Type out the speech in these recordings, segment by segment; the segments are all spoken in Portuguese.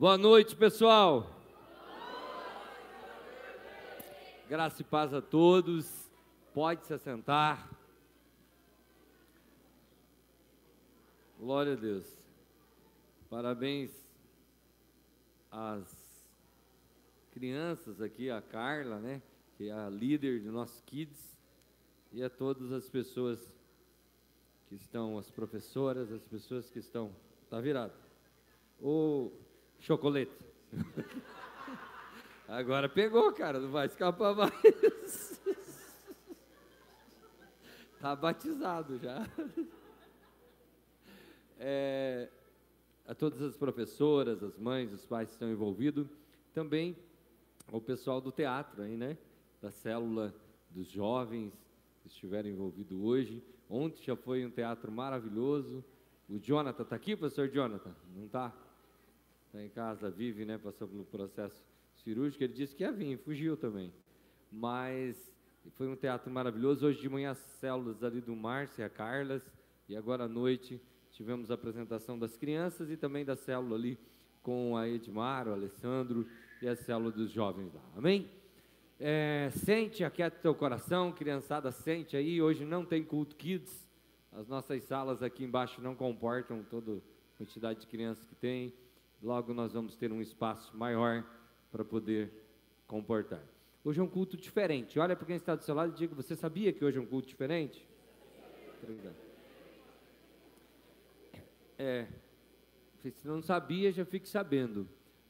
Boa noite, pessoal. Graça e paz a todos. Pode se assentar. Glória a Deus. Parabéns às crianças aqui, a Carla, né, que é a líder de nossos kids, e a todas as pessoas que estão, as professoras, as pessoas que estão, tá virado. O Chocolate. Agora pegou, cara, não vai escapar mais. Tá batizado já. É, a todas as professoras, as mães, os pais que estão envolvidos, também o pessoal do teatro aí, né? Da célula dos jovens que estiveram envolvidos hoje. Ontem já foi um teatro maravilhoso. O Jonathan está aqui, professor Jonathan? Não está? Está em casa, vive, né, passou pelo processo cirúrgico, ele disse que ia vir, fugiu também. Mas foi um teatro maravilhoso. Hoje de manhã, as células ali do Márcio e a Carlas, e agora à noite tivemos a apresentação das crianças e também da célula ali com a Edmar, o Alessandro e a célula dos jovens lá. Amém? É, sente, aquieta teu coração, criançada, sente aí. Hoje não tem culto kids. As nossas salas aqui embaixo não comportam toda a quantidade de crianças que tem. Logo nós vamos ter um espaço maior para poder comportar. Hoje é um culto diferente. Olha para quem está do seu lado e diga: Você sabia que hoje é um culto diferente? É, se não sabia, já fique sabendo.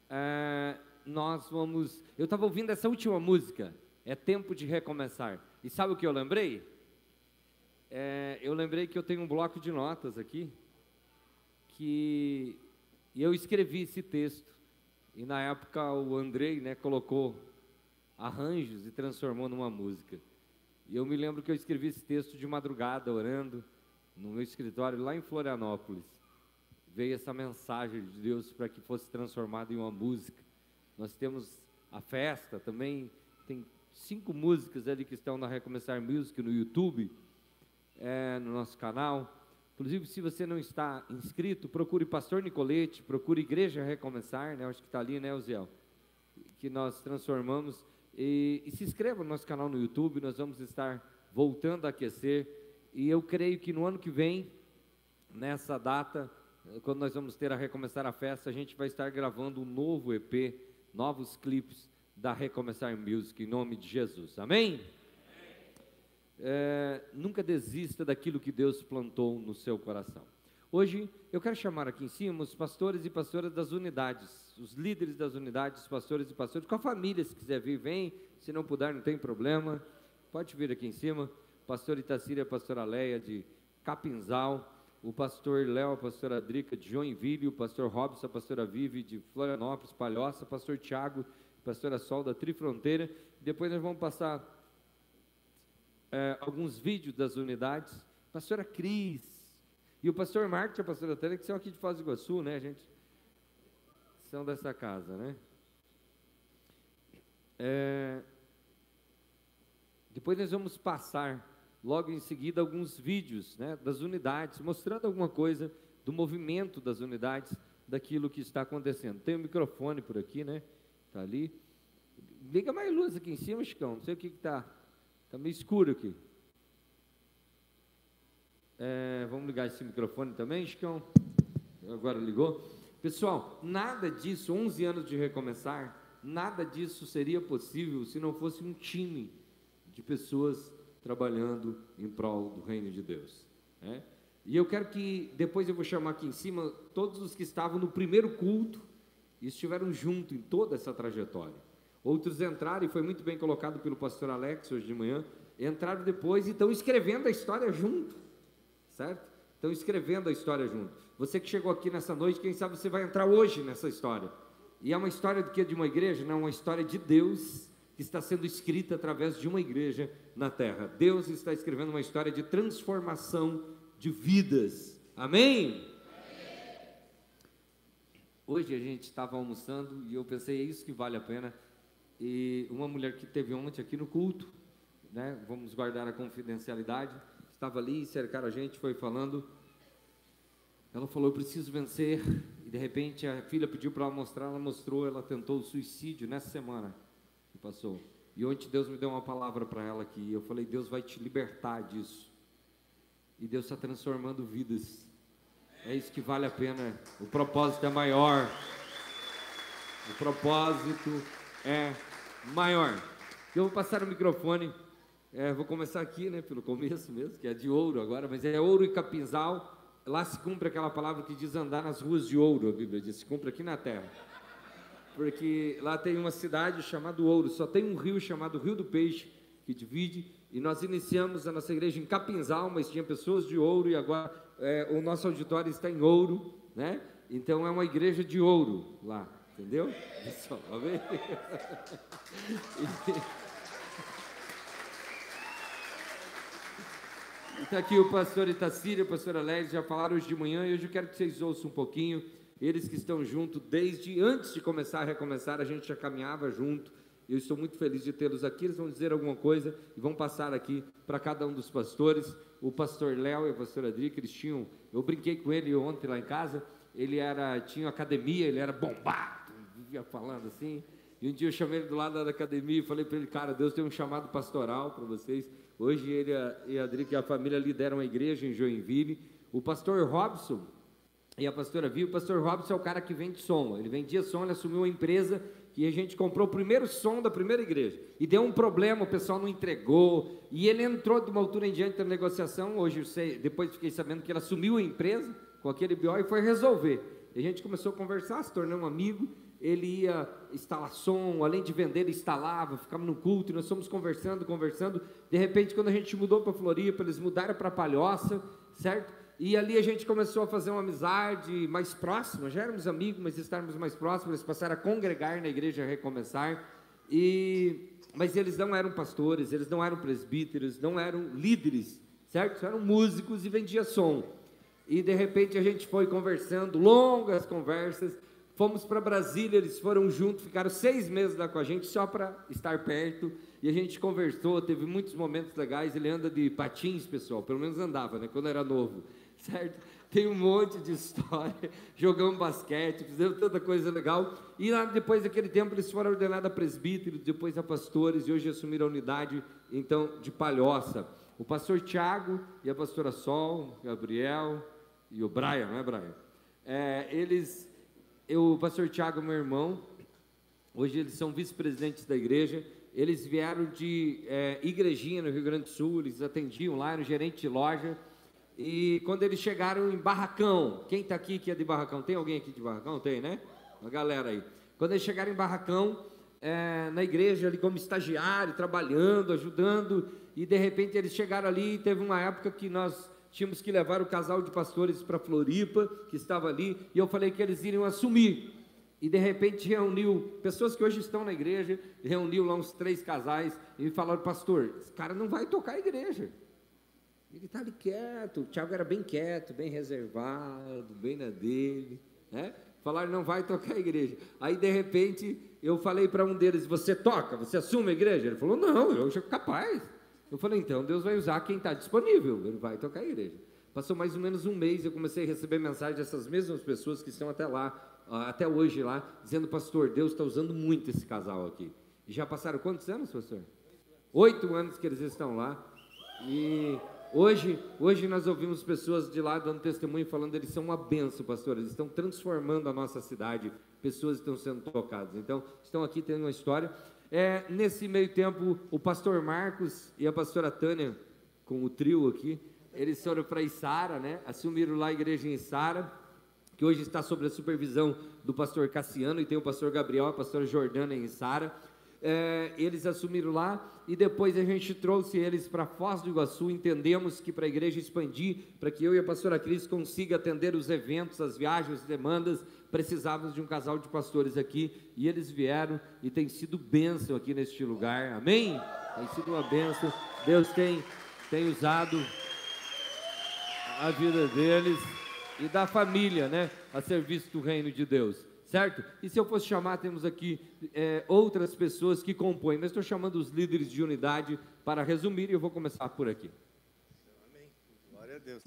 É, nós vamos. Eu estava ouvindo essa última música. É tempo de recomeçar. E sabe o que eu lembrei? É, eu lembrei que eu tenho um bloco de notas aqui que e eu escrevi esse texto. E na época o Andrei né, colocou arranjos e transformou numa música. E eu me lembro que eu escrevi esse texto de madrugada, orando, no meu escritório lá em Florianópolis. Veio essa mensagem de Deus para que fosse transformada em uma música. Nós temos a festa também, tem cinco músicas ali que estão na Recomeçar Music no YouTube, é, no nosso canal. Inclusive, se você não está inscrito, procure Pastor Nicolete, procure Igreja Recomeçar, né? Acho que está ali, né, Oziel? Que nós transformamos. E, e se inscreva no nosso canal no YouTube, nós vamos estar voltando a aquecer. E eu creio que no ano que vem, nessa data, quando nós vamos ter a Recomeçar a Festa, a gente vai estar gravando um novo EP, novos clipes da Recomeçar Music, em nome de Jesus. Amém? É, nunca desista daquilo que Deus plantou no seu coração. Hoje eu quero chamar aqui em cima os pastores e pastoras das unidades, os líderes das unidades, pastores e pastores, com a família, se quiser vir, vem, se não puder, não tem problema, pode vir aqui em cima. Pastor Itacíria, pastora Leia de Capinzal, o pastor Léo, a pastora Drica de Joinville, o pastor Robson, a pastora Vive de Florianópolis, Palhoça, pastor Tiago, pastora Sol da Trifronteira. Depois nós vamos passar é, alguns vídeos das unidades. Pastora Cris e o pastor Marcos e a pastora Tânia, que são aqui de Foz do Iguaçu, né, gente? São dessa casa, né? É, depois nós vamos passar logo em seguida alguns vídeos né, das unidades, mostrando alguma coisa do movimento das unidades, daquilo que está acontecendo. Tem um microfone por aqui, né? Está ali. Liga mais luz aqui em cima, Chicão. Não sei o que está. Está meio escuro aqui. É, vamos ligar esse microfone também, Chicão? Agora ligou. Pessoal, nada disso, 11 anos de recomeçar, nada disso seria possível se não fosse um time de pessoas trabalhando em prol do reino de Deus. Né? E eu quero que, depois eu vou chamar aqui em cima, todos os que estavam no primeiro culto e estiveram junto em toda essa trajetória. Outros entraram, e foi muito bem colocado pelo pastor Alex hoje de manhã, entraram depois e estão escrevendo a história junto, certo? Estão escrevendo a história junto. Você que chegou aqui nessa noite, quem sabe você vai entrar hoje nessa história. E é uma história do que de uma igreja? Não, é uma história de Deus que está sendo escrita através de uma igreja na terra. Deus está escrevendo uma história de transformação de vidas. Amém? Hoje a gente estava almoçando e eu pensei, é isso que vale a pena e uma mulher que teve ontem aqui no culto, né? Vamos guardar a confidencialidade. Estava ali, cercaram a gente, foi falando. Ela falou: Eu preciso vencer e de repente a filha pediu para ela mostrar, ela mostrou, ela tentou o suicídio nessa semana que passou. E ontem Deus me deu uma palavra para ela aqui. Eu falei, Deus vai te libertar disso. E Deus está transformando vidas. É isso que vale a pena. O propósito é maior. O propósito é maior. Eu vou passar o microfone. É, vou começar aqui, né, pelo começo mesmo, que é de ouro agora, mas é ouro e capinzal. Lá se cumpre aquela palavra que diz andar nas ruas de ouro, a Bíblia diz, se cumpre aqui na terra. Porque lá tem uma cidade chamada Ouro, só tem um rio chamado Rio do Peixe, que divide, e nós iniciamos a nossa igreja em Capinzal, mas tinha pessoas de ouro, e agora é, o nosso auditório está em ouro, né? Então é uma igreja de ouro lá, entendeu? Pessoal, amém? Está aqui o pastor Itacília, o pastor Alex, já falaram hoje de manhã e hoje eu quero que vocês ouçam um pouquinho. Eles que estão junto desde antes de começar a recomeçar, a gente já caminhava junto. Eu estou muito feliz de tê-los aqui. Eles vão dizer alguma coisa e vão passar aqui para cada um dos pastores. O pastor Léo e a pastora Adri, eles tinham. Eu brinquei com ele ontem lá em casa. Ele era, tinha academia, ele era bombado, vivia falando assim. E um dia eu chamei ele do lado da academia e falei para ele, cara, Deus tem um chamado pastoral para vocês. Hoje ele e a Adri e a família lideram a igreja em Joinville. O pastor Robson e a pastora viu, o pastor Robson é o cara que vende som. Ele vendia som, ele assumiu uma empresa que a gente comprou o primeiro som da primeira igreja. E deu um problema, o pessoal não entregou. E ele entrou de uma altura em diante da negociação. Hoje eu sei, depois fiquei sabendo que ele assumiu a empresa com aquele BO e foi resolver. E a gente começou a conversar, se tornou um amigo ele ia instalar som, além de vender, ele instalava, ficava no culto, e nós fomos conversando, conversando. De repente, quando a gente mudou para Floripa, eles mudaram para Palhoça, certo? E ali a gente começou a fazer uma amizade mais próxima, já éramos amigos, mas estávamos mais próximos, eles passaram a congregar na igreja a recomeçar. E mas eles não eram pastores, eles não eram presbíteros, não eram líderes, certo? Eram músicos e vendiam som. E de repente a gente foi conversando, longas conversas, Fomos para Brasília, eles foram juntos, ficaram seis meses lá com a gente só para estar perto. E a gente conversou, teve muitos momentos legais. Ele anda de patins, pessoal, pelo menos andava, né? Quando era novo, certo? Tem um monte de história. Jogamos basquete, fizemos tanta coisa legal. E lá, depois daquele tempo, eles foram ordenados a presbítero, depois a pastores, e hoje assumiram a unidade, então, de Palhoça. O pastor Tiago e a pastora Sol, Gabriel e o Brian, não é, Brian? É, eles eu, o pastor Tiago, meu irmão, hoje eles são vice-presidentes da igreja, eles vieram de é, igrejinha no Rio Grande do Sul, eles atendiam lá, eram gerente de loja, e quando eles chegaram em Barracão, quem está aqui que é de Barracão? Tem alguém aqui de Barracão? Tem, né? Uma galera aí. Quando eles chegaram em Barracão, é, na igreja ali como estagiário, trabalhando, ajudando, e de repente eles chegaram ali e teve uma época que nós tínhamos que levar o casal de pastores para Floripa, que estava ali, e eu falei que eles iriam assumir. E de repente reuniu pessoas que hoje estão na igreja, reuniu lá uns três casais e me falaram, pastor, esse cara não vai tocar a igreja. Ele está ali quieto, o Tiago era bem quieto, bem reservado, bem na dele, né? Falaram, não vai tocar a igreja. Aí de repente eu falei para um deles, você toca, você assume a igreja? Ele falou, não, eu sou capaz. Eu falei, então Deus vai usar quem está disponível, ele vai tocar a igreja. Passou mais ou menos um mês, eu comecei a receber mensagem dessas mesmas pessoas que estão até lá, até hoje lá, dizendo, pastor, Deus está usando muito esse casal aqui. E já passaram quantos anos, pastor? Oito anos que eles estão lá. E hoje, hoje nós ouvimos pessoas de lá dando testemunho falando eles são uma benção, pastor. Eles estão transformando a nossa cidade. Pessoas estão sendo tocadas. Então, estão aqui tendo uma história. É, nesse meio tempo, o pastor Marcos e a pastora Tânia, com o trio aqui, eles foram para Isara, né? Assumiram lá a igreja em Isara, que hoje está sob a supervisão do pastor Cassiano e tem o pastor Gabriel, a pastora Jordana em Isara. É, eles assumiram lá e depois a gente trouxe eles para Foz do Iguaçu. Entendemos que para a igreja expandir, para que eu e a pastora Cris consiga atender os eventos, as viagens, as demandas, precisávamos de um casal de pastores aqui e eles vieram e tem sido bênção aqui neste lugar, amém? Tem sido uma bênção, Deus tem, tem usado a vida deles e da família, né, a serviço do reino de Deus, certo? E se eu fosse chamar, temos aqui é, outras pessoas que compõem, mas estou chamando os líderes de unidade para resumir e eu vou começar por aqui. Amém. Glória a Deus.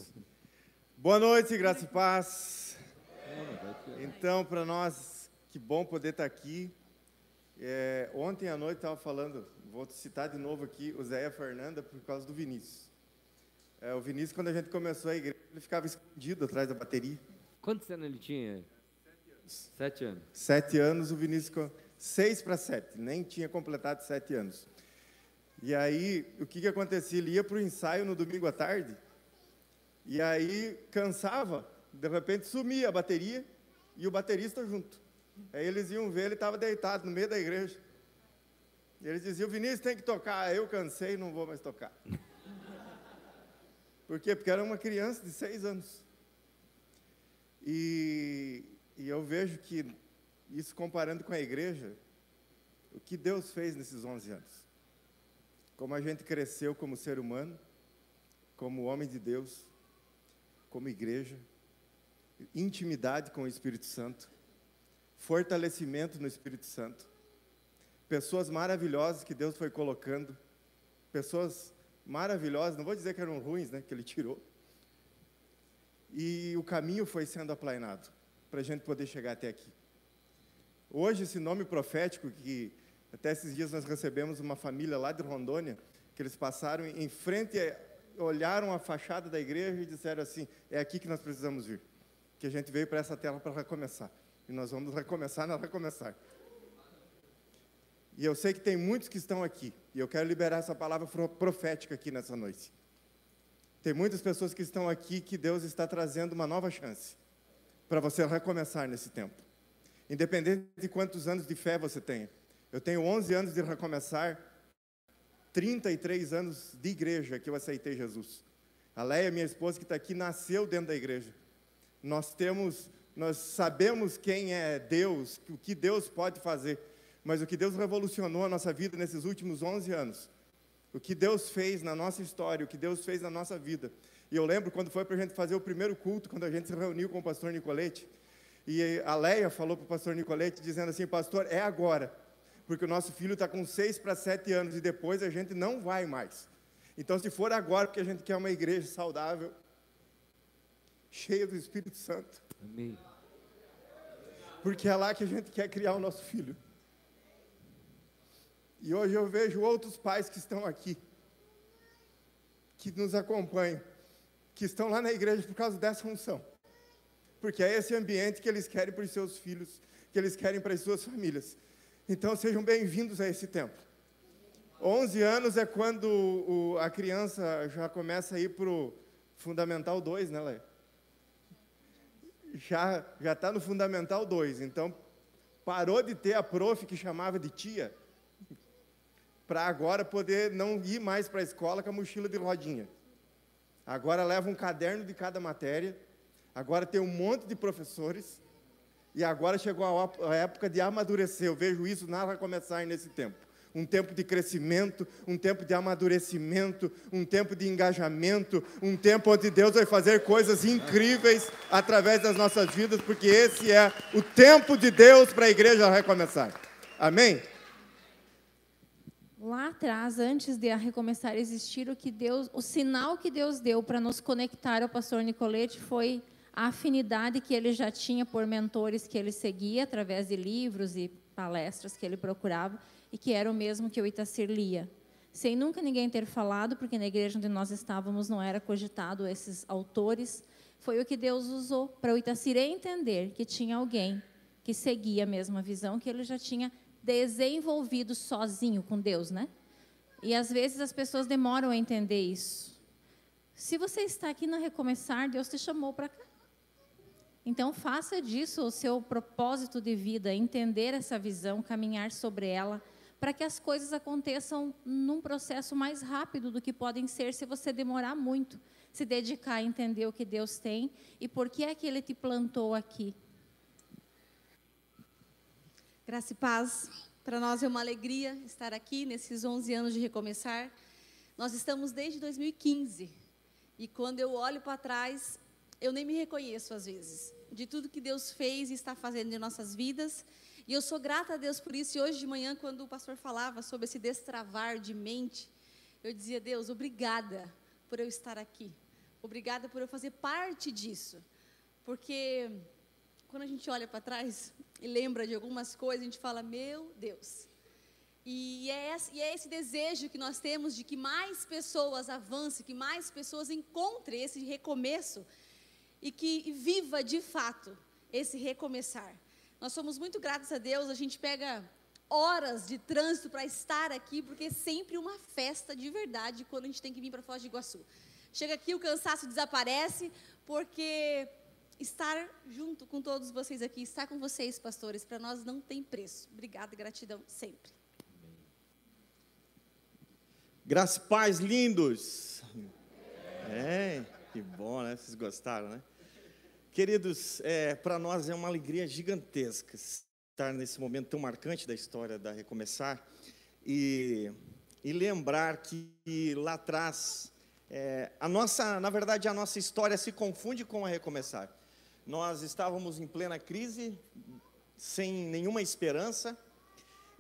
Boa noite, graça e paz. Então, para nós, que bom poder estar aqui. É, ontem à noite estava falando, vou citar de novo aqui, o Zé e a Fernanda, por causa do Vinícius. É, o Vinícius, quando a gente começou a igreja, ele ficava escondido atrás da bateria. Quantos anos ele tinha? Sete anos. Sete anos, o Vinícius. Seis para sete, nem tinha completado sete anos. E aí, o que, que acontecia? Ele ia para o ensaio no domingo à tarde, e aí cansava, de repente sumia a bateria e o baterista junto. Aí eles iam ver, ele estava deitado no meio da igreja. E eles diziam: Vinícius tem que tocar. Eu cansei, não vou mais tocar. Por quê? Porque era uma criança de seis anos. E, e eu vejo que, isso comparando com a igreja, o que Deus fez nesses 11 anos. Como a gente cresceu como ser humano, como homem de Deus, como igreja, intimidade com o Espírito Santo, fortalecimento no Espírito Santo, pessoas maravilhosas que Deus foi colocando, pessoas maravilhosas, não vou dizer que eram ruins, né, que Ele tirou, e o caminho foi sendo aplanado para a gente poder chegar até aqui. Hoje, esse nome profético, que até esses dias nós recebemos uma família lá de Rondônia, que eles passaram em frente, olharam a fachada da igreja e disseram assim: é aqui que nós precisamos vir. Que a gente veio para essa terra para recomeçar. E nós vamos recomeçar, não recomeçar. E eu sei que tem muitos que estão aqui, e eu quero liberar essa palavra profética aqui nessa noite. Tem muitas pessoas que estão aqui que Deus está trazendo uma nova chance para você recomeçar nesse tempo. Independente de quantos anos de fé você tenha. Eu tenho 11 anos de recomeçar, 33 anos de igreja que eu aceitei Jesus. A Leia, minha esposa que está aqui, nasceu dentro da igreja. Nós temos, nós sabemos quem é Deus, o que Deus pode fazer, mas o que Deus revolucionou a nossa vida nesses últimos 11 anos o que Deus fez na nossa história, o que Deus fez na nossa vida. E eu lembro quando foi para a gente fazer o primeiro culto, quando a gente se reuniu com o pastor Nicolete, e a Leia falou para o pastor Nicolete, dizendo assim: Pastor, é agora, porque o nosso filho está com seis para sete anos e depois a gente não vai mais. Então, se for agora, porque a gente quer uma igreja saudável, cheia do Espírito Santo. Amém. Porque é lá que a gente quer criar o nosso filho. E hoje eu vejo outros pais que estão aqui, que nos acompanham, que estão lá na igreja por causa dessa função. Porque é esse ambiente que eles querem para os seus filhos, que eles querem para as suas famílias. Então sejam bem-vindos a esse tempo. 11 anos é quando o, a criança já começa a ir para o Fundamental 2, né, Leia? Já está no Fundamental 2, então parou de ter a prof que chamava de tia para agora poder não ir mais para a escola com a mochila de rodinha. Agora leva um caderno de cada matéria, agora tem um monte de professores, e agora chegou a época de amadurecer. Eu vejo isso nada começar nesse tempo. Um tempo de crescimento, um tempo de amadurecimento, um tempo de engajamento, um tempo onde Deus vai fazer coisas incríveis através das nossas vidas, porque esse é o tempo de Deus para a igreja recomeçar. Amém? Lá atrás, antes de a recomeçar a existir, o que Deus, o sinal que Deus deu para nos conectar ao pastor Nicolete foi a afinidade que ele já tinha por mentores que ele seguia através de livros e palestras que ele procurava e que era o mesmo que o Itacir lia. Sem nunca ninguém ter falado, porque na igreja onde nós estávamos não era cogitado esses autores, foi o que Deus usou para o Itacir entender que tinha alguém que seguia a mesma visão que ele já tinha desenvolvido sozinho com Deus, né? E às vezes as pessoas demoram a entender isso. Se você está aqui no recomeçar, Deus te chamou para cá. Então faça disso o seu propósito de vida, entender essa visão, caminhar sobre ela, para que as coisas aconteçam num processo mais rápido do que podem ser se você demorar muito, se dedicar a entender o que Deus tem e por que é que Ele te plantou aqui. Graça e paz. Para nós é uma alegria estar aqui nesses 11 anos de recomeçar. Nós estamos desde 2015. E quando eu olho para trás, eu nem me reconheço às vezes, de tudo que Deus fez e está fazendo em nossas vidas. E eu sou grata a Deus por isso. E hoje de manhã, quando o pastor falava sobre esse destravar de mente, eu dizia: Deus, obrigada por eu estar aqui. Obrigada por eu fazer parte disso. Porque quando a gente olha para trás e lembra de algumas coisas, a gente fala, meu Deus. E é, esse, e é esse desejo que nós temos de que mais pessoas avancem, que mais pessoas encontrem esse recomeço e que viva de fato esse recomeçar. Nós somos muito gratos a Deus, a gente pega horas de trânsito para estar aqui, porque é sempre uma festa de verdade quando a gente tem que vir para Foz de Iguaçu. Chega aqui, o cansaço desaparece, porque estar junto com todos vocês aqui, estar com vocês, pastores, para nós não tem preço. Obrigada e gratidão sempre. Graças pais lindos. É, que bom, né? Vocês gostaram, né? Queridos, é, para nós é uma alegria gigantesca estar nesse momento tão marcante da história da Recomeçar e, e lembrar que lá atrás, é, a nossa, na verdade, a nossa história se confunde com a Recomeçar. Nós estávamos em plena crise, sem nenhuma esperança,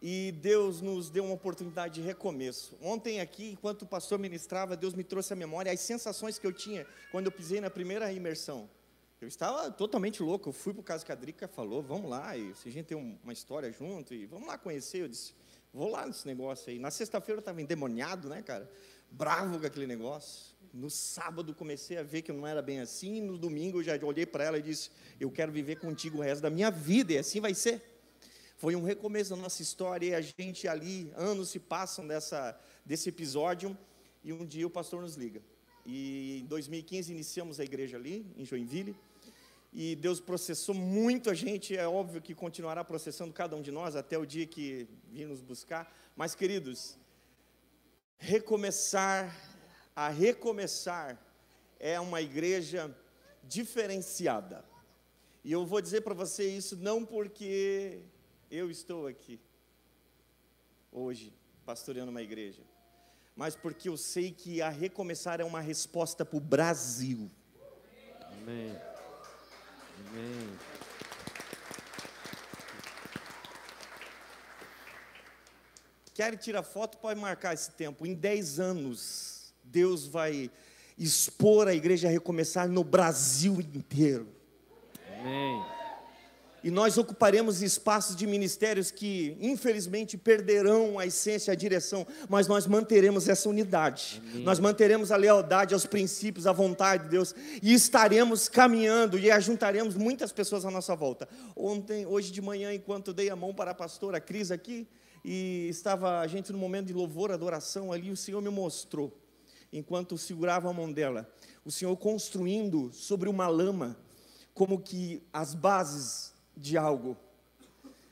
e Deus nos deu uma oportunidade de recomeço. Ontem aqui, enquanto o pastor ministrava, Deus me trouxe à memória as sensações que eu tinha quando eu pisei na primeira imersão. Eu estava totalmente louco. Eu fui para o caso que a Drica falou, vamos lá, e se a gente tem uma história junto, e vamos lá conhecer. Eu disse, vou lá nesse negócio aí. Na sexta-feira eu estava endemoniado, né, cara? Bravo com aquele negócio. No sábado comecei a ver que não era bem assim. No domingo eu já olhei para ela e disse, eu quero viver contigo o resto da minha vida, e assim vai ser. Foi um recomeço da nossa história, e a gente ali, anos se passam dessa, desse episódio, e um dia o pastor nos liga. E em 2015 iniciamos a igreja ali, em Joinville e Deus processou muito a gente, é óbvio que continuará processando cada um de nós até o dia que vir nos buscar. Mas, queridos, recomeçar, a recomeçar, é uma igreja diferenciada. E eu vou dizer para você isso não porque eu estou aqui hoje pastoreando uma igreja, mas porque eu sei que a recomeçar é uma resposta para o Brasil. Amém. Amém. Quer tirar foto? Pode marcar esse tempo. Em 10 anos, Deus vai expor a igreja a recomeçar no Brasil inteiro. Amém e nós ocuparemos espaços de ministérios que, infelizmente, perderão a essência, a direção, mas nós manteremos essa unidade, Amém. nós manteremos a lealdade aos princípios, à vontade de Deus, e estaremos caminhando e ajuntaremos muitas pessoas à nossa volta. Ontem, hoje de manhã, enquanto dei a mão para a pastora Cris aqui, e estava a gente no momento de louvor, adoração ali, o Senhor me mostrou, enquanto segurava a mão dela, o Senhor construindo sobre uma lama, como que as bases de algo,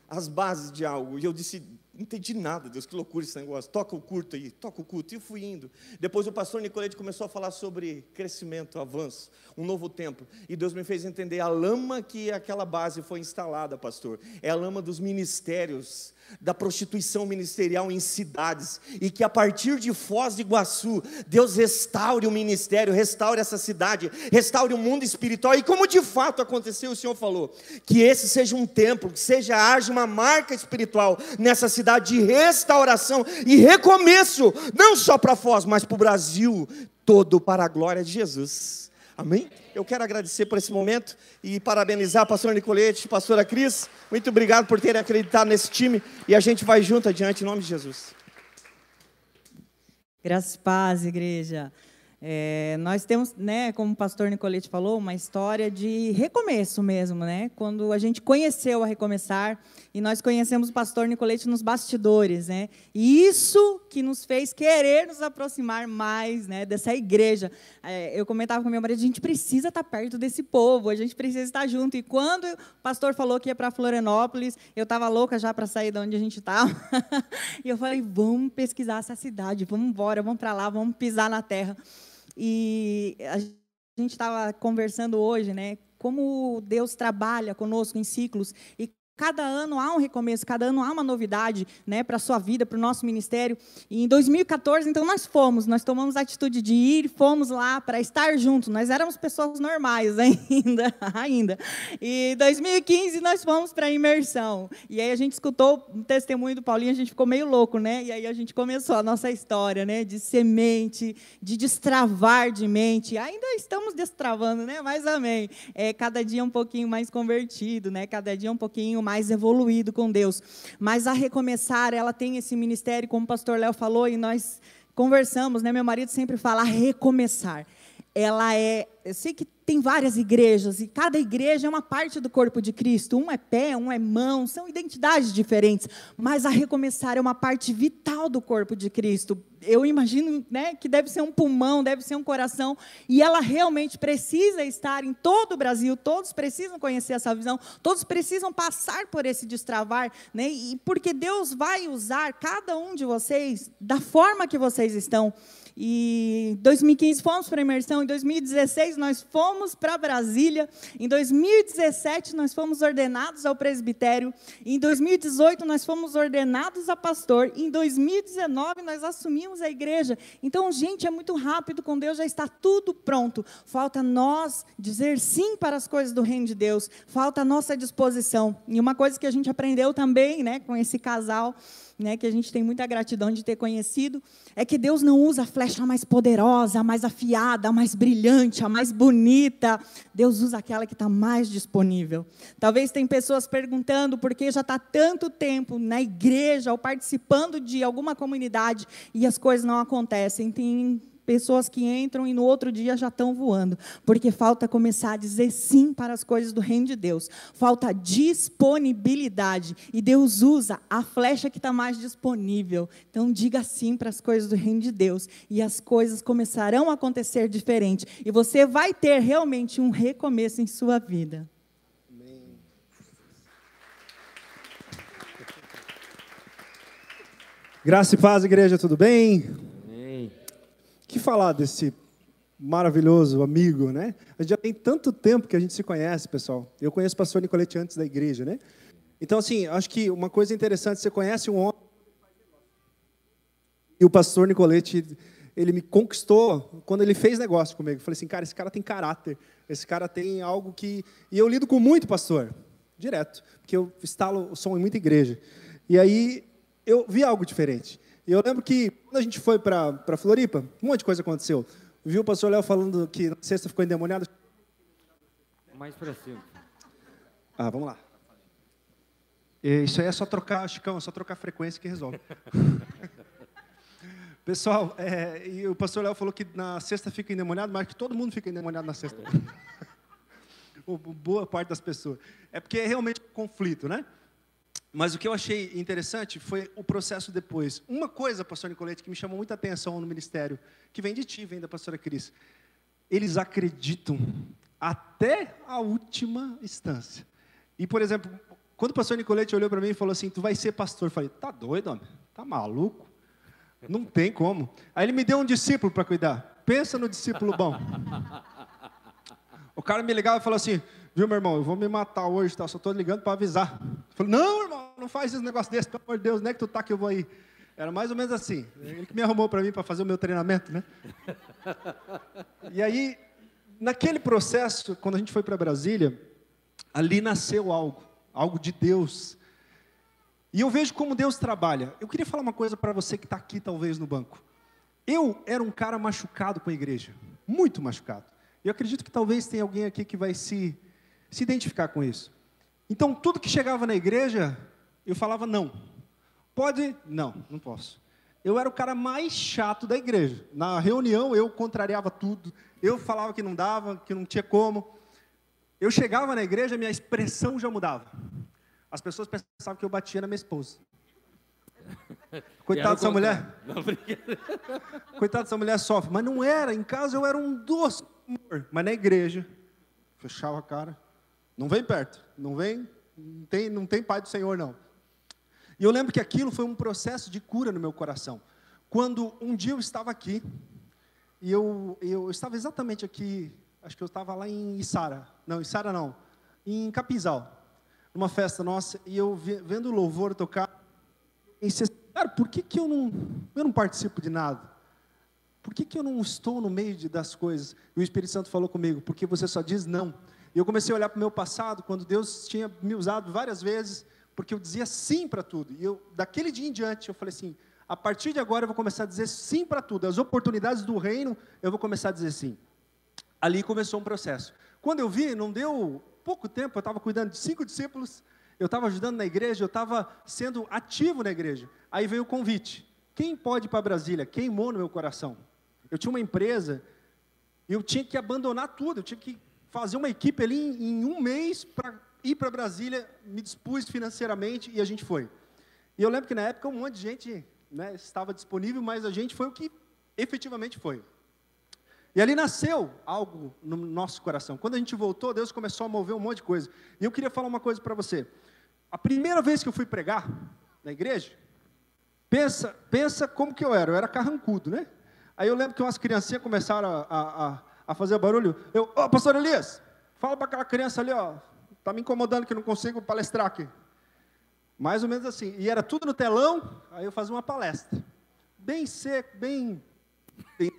as bases de algo. E eu disse, não entendi nada, Deus, que loucura esse negócio. Toca o culto aí, toca o culto. E eu fui indo. Depois o pastor Nicolete começou a falar sobre crescimento, avanço, um novo tempo. E Deus me fez entender a lama que aquela base foi instalada, pastor. É a lama dos ministérios da prostituição ministerial em cidades e que a partir de Foz do Iguaçu, Deus restaure o ministério, restaure essa cidade, restaure o mundo espiritual e como de fato aconteceu, o Senhor falou, que esse seja um templo, que seja haja uma marca espiritual nessa cidade de restauração e recomeço, não só para Foz, mas para o Brasil todo para a glória de Jesus. Amém? Eu quero agradecer por esse momento e parabenizar a pastora Nicolete, pastora Cris. Muito obrigado por terem acreditado nesse time e a gente vai junto adiante em nome de Jesus. Graças paz, igreja. É, nós temos, né, como o pastor Nicolete falou, uma história de recomeço mesmo, né? Quando a gente conheceu a Recomeçar e nós conhecemos o pastor Nicolete nos bastidores, né? E isso que nos fez querer nos aproximar mais, né, dessa igreja. É, eu comentava com meu marido, a gente precisa estar perto desse povo, a gente precisa estar junto. E quando o pastor falou que ia para Florianópolis, eu estava louca já para sair de onde a gente estava. e eu falei, vamos pesquisar essa cidade, vamos embora, vamos para lá, vamos pisar na terra. E a gente estava conversando hoje, né? Como Deus trabalha conosco em ciclos e Cada ano há um recomeço, cada ano há uma novidade né, para a sua vida, para o nosso ministério. E em 2014, então, nós fomos, nós tomamos a atitude de ir, fomos lá para estar juntos. Nós éramos pessoas normais ainda, ainda. E em 2015 nós fomos para a imersão. E aí a gente escutou o testemunho do Paulinho, a gente ficou meio louco, né? E aí a gente começou a nossa história, né? De semente, de destravar de mente. Ainda estamos destravando, né? Mas amém. É, cada dia um pouquinho mais convertido, né? Cada dia um pouquinho mais mais evoluído com Deus. Mas a recomeçar, ela tem esse ministério, como o pastor Léo falou, e nós conversamos, né? Meu marido sempre fala recomeçar. Ela é, eu sei que tem várias igrejas e cada igreja é uma parte do corpo de Cristo. Um é pé, um é mão, são identidades diferentes, mas a recomeçar é uma parte vital do corpo de Cristo. Eu imagino né, que deve ser um pulmão, deve ser um coração, e ela realmente precisa estar em todo o Brasil, todos precisam conhecer essa visão, todos precisam passar por esse destravar, né, e porque Deus vai usar cada um de vocês da forma que vocês estão. E em 2015 fomos para a imersão, em 2016 nós fomos para Brasília, em 2017 nós fomos ordenados ao presbitério, em 2018 nós fomos ordenados a pastor, em 2019 nós assumimos a igreja. Então, gente, é muito rápido, com Deus já está tudo pronto. Falta nós dizer sim para as coisas do reino de Deus, falta a nossa disposição. E uma coisa que a gente aprendeu também, né, com esse casal, né, que a gente tem muita gratidão de ter conhecido, é que Deus não usa a flecha mais poderosa, a mais afiada, a mais brilhante, a mais bonita. Deus usa aquela que está mais disponível. Talvez tem pessoas perguntando por que já está tanto tempo na igreja ou participando de alguma comunidade e as coisas não acontecem. Tem pessoas que entram e no outro dia já estão voando, porque falta começar a dizer sim para as coisas do reino de Deus, falta disponibilidade, e Deus usa a flecha que está mais disponível. Então, diga sim para as coisas do reino de Deus, e as coisas começarão a acontecer diferente, e você vai ter realmente um recomeço em sua vida. Graça e paz, igreja, tudo bem? Falar desse maravilhoso amigo, né? A gente já tem tanto tempo que a gente se conhece, pessoal. Eu conheço o pastor Nicolete antes da igreja, né? Então, assim, acho que uma coisa interessante, você conhece um homem e o pastor Nicolete, ele me conquistou quando ele fez negócio comigo. Eu falei assim, cara, esse cara tem caráter, esse cara tem algo que... E eu lido com muito pastor, direto, porque eu instalo o som em muita igreja. E aí eu vi algo diferente. E eu lembro que quando a gente foi para Floripa, um monte de coisa aconteceu. Viu o pastor Léo falando que na sexta ficou endemoniado? Mais para cima. Ah, vamos lá. Isso aí é só trocar, Chicão, é só trocar frequência que resolve. Pessoal, é, e o pastor Léo falou que na sexta fica endemoniado, mas que todo mundo fica endemoniado na sexta. Boa parte das pessoas. É porque é realmente um conflito, né? Mas o que eu achei interessante foi o processo depois. Uma coisa, pastor Nicolete, que me chamou muita atenção no ministério, que vem de ti, vem da pastora Cris. Eles acreditam até a última instância. E, por exemplo, quando o pastor Nicolete olhou para mim e falou assim: Tu vai ser pastor? Eu falei: Tá doido, homem? Tá maluco? Não tem como. Aí ele me deu um discípulo para cuidar. Pensa no discípulo bom. O cara me ligava e falou assim: Viu, meu irmão, eu vou me matar hoje, tá? só estou ligando para avisar. Eu falei, não, irmão, não faz esse negócio desse, pelo amor de Deus, não é que tu tá que eu vou aí. Era mais ou menos assim. Ele que me arrumou para mim para fazer o meu treinamento, né? E aí, naquele processo, quando a gente foi para Brasília, ali nasceu algo, algo de Deus. E eu vejo como Deus trabalha. Eu queria falar uma coisa para você que está aqui, talvez, no banco. Eu era um cara machucado com a igreja, muito machucado. E eu acredito que talvez tenha alguém aqui que vai se se identificar com isso. Então, tudo que chegava na igreja, eu falava não. Pode? Não, não posso. Eu era o cara mais chato da igreja. Na reunião, eu contrariava tudo. Eu falava que não dava, que não tinha como. Eu chegava na igreja, minha expressão já mudava. As pessoas pensavam que eu batia na minha esposa. Coitado dessa mulher. Não, Coitado dessa mulher sofre. Mas não era. Em casa eu era um doce amor. Mas na igreja, fechava a cara. Não vem perto, não vem, não tem, não tem Pai do Senhor, não. E eu lembro que aquilo foi um processo de cura no meu coração. Quando um dia eu estava aqui, e eu, eu estava exatamente aqui, acho que eu estava lá em Isara, não, Isara não, em Capizal. numa festa nossa, e eu vendo o louvor tocar, pensei, cara, por que, que eu, não, eu não participo de nada? Por que, que eu não estou no meio de, das coisas? E o Espírito Santo falou comigo, porque você só diz não. E eu comecei a olhar para o meu passado, quando Deus tinha me usado várias vezes, porque eu dizia sim para tudo. E eu, daquele dia em diante, eu falei assim: a partir de agora eu vou começar a dizer sim para tudo. As oportunidades do reino, eu vou começar a dizer sim. Ali começou um processo. Quando eu vi, não deu pouco tempo, eu estava cuidando de cinco discípulos, eu estava ajudando na igreja, eu estava sendo ativo na igreja. Aí veio o convite: quem pode ir para Brasília? Queimou no meu coração. Eu tinha uma empresa, eu tinha que abandonar tudo, eu tinha que fazer uma equipe ali em, em um mês para ir para Brasília, me dispus financeiramente e a gente foi. E eu lembro que na época um monte de gente né, estava disponível, mas a gente foi o que efetivamente foi. E ali nasceu algo no nosso coração. Quando a gente voltou, Deus começou a mover um monte de coisa. E eu queria falar uma coisa para você. A primeira vez que eu fui pregar na igreja, pensa, pensa como que eu era. Eu era carrancudo, né? Aí eu lembro que umas criancinhas começaram a, a, a fazer barulho. Eu, ô, oh, pastor Elias, fala para aquela criança ali, ó, tá me incomodando que não consigo palestrar aqui. Mais ou menos assim. E era tudo no telão, aí eu fazia uma palestra. Bem seco, bem. bem...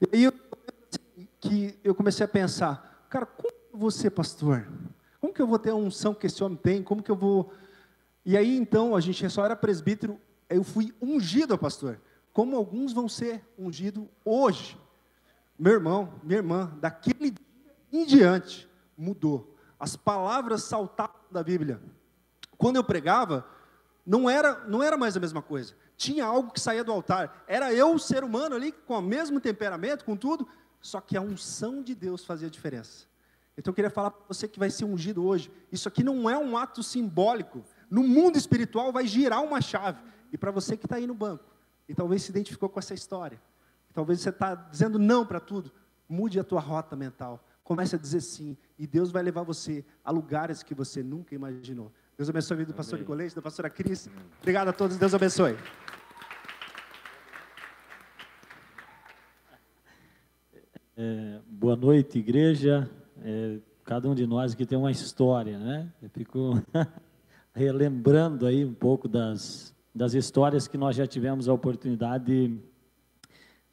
E aí eu, que eu comecei a pensar, cara, como ser pastor? Como que eu vou ter a unção que esse homem tem? Como que eu vou. E aí então, a gente só era presbítero, eu fui ungido a pastor. Como alguns vão ser ungidos hoje. Meu irmão, minha irmã, daquele dia em diante, mudou. As palavras saltaram da Bíblia. Quando eu pregava, não era, não era mais a mesma coisa. Tinha algo que saía do altar. Era eu, o ser humano ali, com o mesmo temperamento, com tudo, só que a unção de Deus fazia diferença. Então eu queria falar para você que vai ser ungido hoje. Isso aqui não é um ato simbólico. No mundo espiritual vai girar uma chave. E para você que está aí no banco, e talvez se identificou com essa história, talvez você está dizendo não para tudo, mude a tua rota mental. Comece a dizer sim. E Deus vai levar você a lugares que você nunca imaginou. Deus abençoe a vida do pastor Nicolete, da pastora Cris. Obrigado a todos, Deus abençoe. É, boa noite, igreja. É, cada um de nós aqui tem uma história, né? Eu fico relembrando aí um pouco das, das histórias que nós já tivemos a oportunidade de,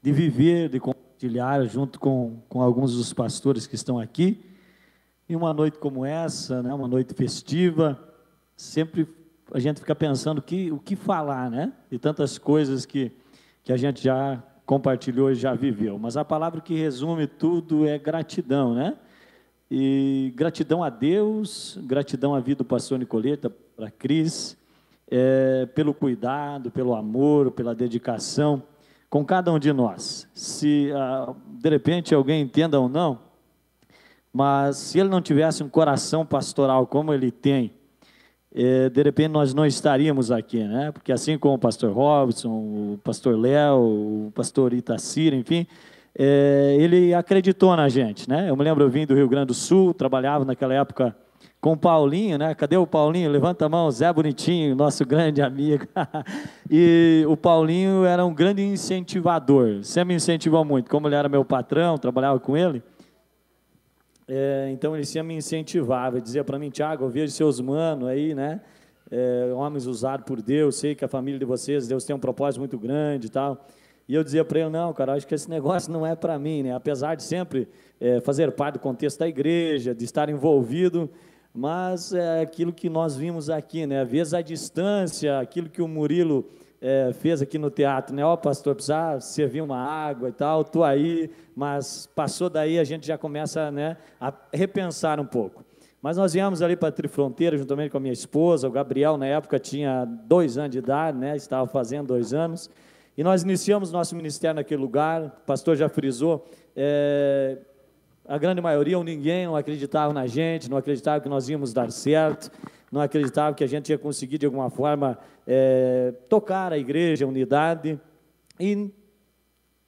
de viver, de compartilhar junto com, com alguns dos pastores que estão aqui. E uma noite como essa, né, uma noite festiva, sempre a gente fica pensando que, o que falar, né? De tantas coisas que, que a gente já compartilhou e já viveu. Mas a palavra que resume tudo é gratidão, né? E gratidão a Deus, gratidão à vida do pastor Nicoleta, para Cris, é, pelo cuidado, pelo amor, pela dedicação com cada um de nós. Se ah, de repente alguém entenda ou não, mas se ele não tivesse um coração pastoral como ele tem, é, de repente nós não estaríamos aqui, né? Porque assim como o pastor Robson, o pastor Léo, o pastor Itacira, enfim, é, ele acreditou na gente, né? Eu me lembro, eu vim do Rio Grande do Sul, trabalhava naquela época com o Paulinho, né? Cadê o Paulinho? Levanta a mão, Zé Bonitinho, nosso grande amigo. e o Paulinho era um grande incentivador, sempre me incentivou muito. Como ele era meu patrão, trabalhava com ele, é, então ele sempre me incentivava, dizia para mim, Tiago, eu vejo seus manos aí, né? É, homens usados por Deus, sei que a família de vocês, Deus tem um propósito muito grande e tal. E eu dizia para ele, não, cara, acho que esse negócio não é para mim, né? Apesar de sempre é, fazer parte do contexto da igreja, de estar envolvido, mas é aquilo que nós vimos aqui, né? Às vezes a distância, aquilo que o Murilo é, fez aqui no teatro, né? Ó, oh, pastor, precisa servir uma água e tal, tô aí, mas passou daí a gente já começa, né, a repensar um pouco. Mas nós viemos ali para a Trifronteira, juntamente com a minha esposa, o Gabriel, na época, tinha dois anos de idade, né? Estava fazendo dois anos. E nós iniciamos nosso ministério naquele lugar, o pastor já frisou, é, a grande maioria ou ninguém não acreditava na gente, não acreditava que nós íamos dar certo não acreditava que a gente ia conseguir, de alguma forma, é, tocar a igreja, a unidade. E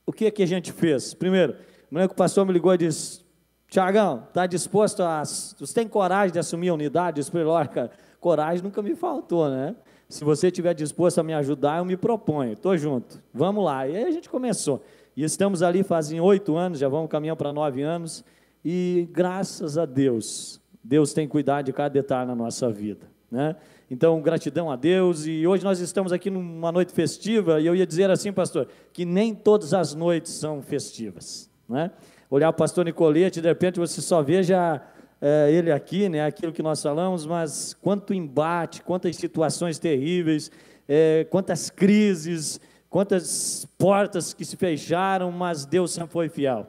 o que é que a gente fez? Primeiro, o pastor me ligou e disse, Tiagão, está disposto a... Você tem coragem de assumir a unidade? Eu disse coragem nunca me faltou, né? Se você estiver disposto a me ajudar, eu me proponho, estou junto, vamos lá. E aí a gente começou. E estamos ali fazem oito anos, já vamos caminhando para nove anos, e graças a Deus, Deus tem cuidado de cada detalhe na nossa vida. Né? Então, gratidão a Deus. E hoje nós estamos aqui numa noite festiva, e eu ia dizer assim, pastor, que nem todas as noites são festivas. Né? Olhar o pastor Nicolete, de repente você só veja é, ele aqui, né, aquilo que nós falamos, mas quanto embate, quantas situações terríveis, é, quantas crises, quantas portas que se fecharam, mas Deus sempre foi fiel.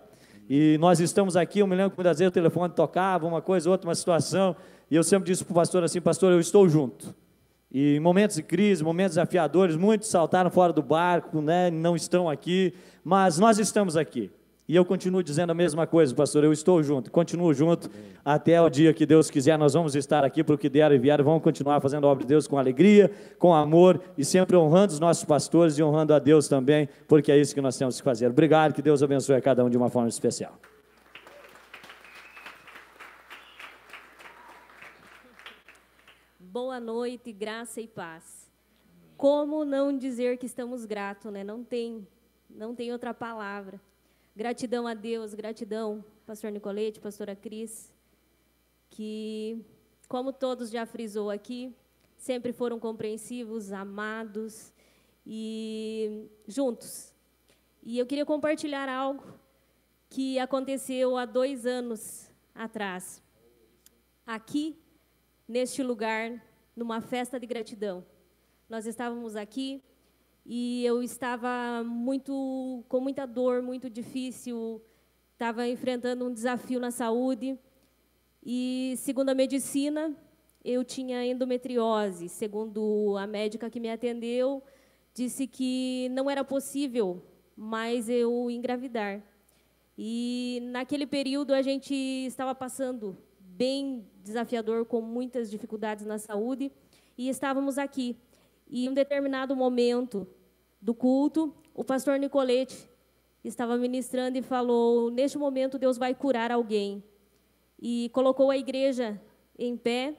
E nós estamos aqui, eu me lembro que muitas vezes o telefone tocava, uma coisa, outra, uma situação, e eu sempre disse para o pastor assim, pastor, eu estou junto. E em momentos de crise, momentos desafiadores, muitos saltaram fora do barco, né, não estão aqui, mas nós estamos aqui. E eu continuo dizendo a mesma coisa, pastor, eu estou junto, continuo junto Amém. até o dia que Deus quiser, nós vamos estar aqui para o que der e vier, vamos continuar fazendo a obra de Deus com alegria, com amor e sempre honrando os nossos pastores e honrando a Deus também, porque é isso que nós temos que fazer. Obrigado, que Deus abençoe a cada um de uma forma especial. Boa noite, graça e paz. Como não dizer que estamos gratos, né? Não tem, não tem outra palavra. Gratidão a Deus, gratidão, pastor Nicolete, pastora Cris, que, como todos já frisou aqui, sempre foram compreensivos, amados e juntos. E eu queria compartilhar algo que aconteceu há dois anos atrás, aqui, neste lugar, numa festa de gratidão. Nós estávamos aqui e eu estava muito com muita dor, muito difícil, estava enfrentando um desafio na saúde e segundo a medicina eu tinha endometriose. Segundo a médica que me atendeu, disse que não era possível mais eu engravidar. E naquele período a gente estava passando bem desafiador, com muitas dificuldades na saúde, e estávamos aqui. E em um determinado momento, do culto, o pastor Nicolete estava ministrando e falou: Neste momento, Deus vai curar alguém. E colocou a igreja em pé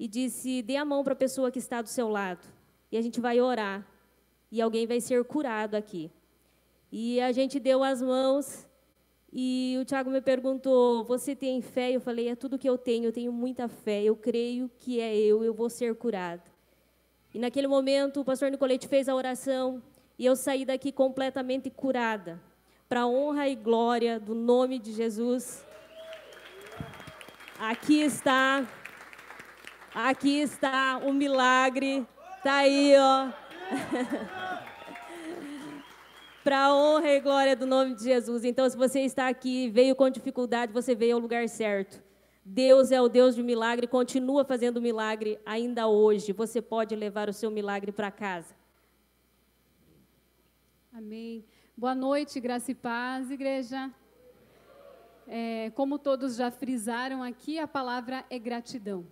e disse: Dê a mão para a pessoa que está do seu lado. E a gente vai orar. E alguém vai ser curado aqui. E a gente deu as mãos. E o Tiago me perguntou: Você tem fé? Eu falei: É tudo que eu tenho. Eu tenho muita fé. Eu creio que é eu. Eu vou ser curado. E naquele momento, o pastor Nicolete fez a oração e eu saí daqui completamente curada, para a honra e glória do nome de Jesus. Aqui está, aqui está o milagre, está aí, ó. para a honra e glória do nome de Jesus. Então, se você está aqui, veio com dificuldade, você veio ao lugar certo. Deus é o Deus de milagre, continua fazendo milagre ainda hoje. Você pode levar o seu milagre para casa. Amém. Boa noite, graça e paz, igreja. É, como todos já frisaram aqui, a palavra é gratidão.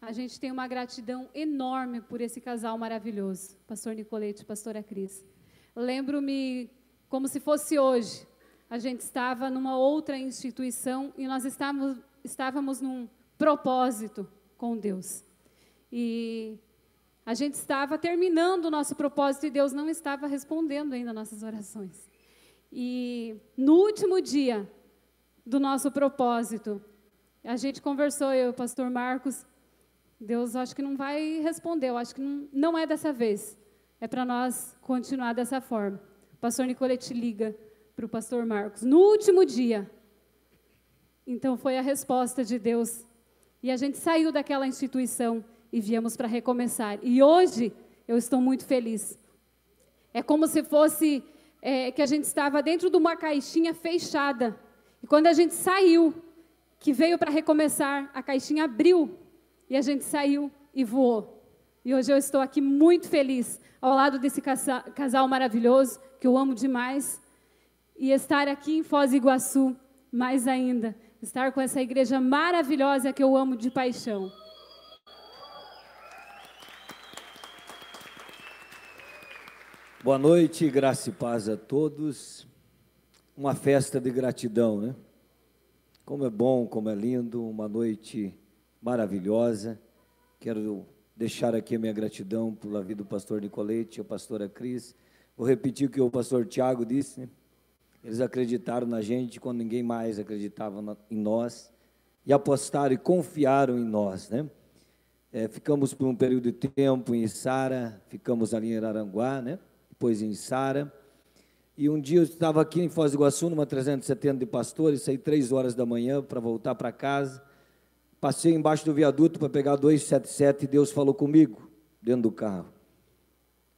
A gente tem uma gratidão enorme por esse casal maravilhoso, pastor Nicolete e pastora Cris. Lembro-me como se fosse hoje. A gente estava numa outra instituição e nós estávamos, estávamos num propósito com Deus. E a gente estava terminando o nosso propósito e Deus não estava respondendo ainda nossas orações. E no último dia do nosso propósito, a gente conversou, eu e o pastor Marcos, Deus acho que não vai responder, eu acho que não, não é dessa vez. É para nós continuar dessa forma. O pastor Nicolete liga para o pastor Marcos. No último dia. Então foi a resposta de Deus. E a gente saiu daquela instituição e viemos para recomeçar. E hoje eu estou muito feliz. É como se fosse é, que a gente estava dentro de uma caixinha fechada. E quando a gente saiu, que veio para recomeçar, a caixinha abriu e a gente saiu e voou. E hoje eu estou aqui muito feliz ao lado desse casal, maravilhoso que eu amo demais e estar aqui em Foz do Iguaçu mais ainda, estar com essa igreja maravilhosa que eu amo de paixão. Boa noite, graça e paz a todos. Uma festa de gratidão, né? Como é bom, como é lindo, uma noite maravilhosa. Quero deixar aqui a minha gratidão pela vida do pastor Nicolete, a pastora Cris. Vou repetir o que o pastor Tiago disse, né? Eles acreditaram na gente quando ninguém mais acreditava em nós. e apostaram e confiaram em nós, né? É, ficamos por um período de tempo em Sara, ficamos ali em Araranguá, né? Depois em Sara. E um dia eu estava aqui em Foz do Iguaçu, numa 370 de pastores, saí três horas da manhã para voltar para casa. Passei embaixo do viaduto para pegar 277 e Deus falou comigo dentro do carro.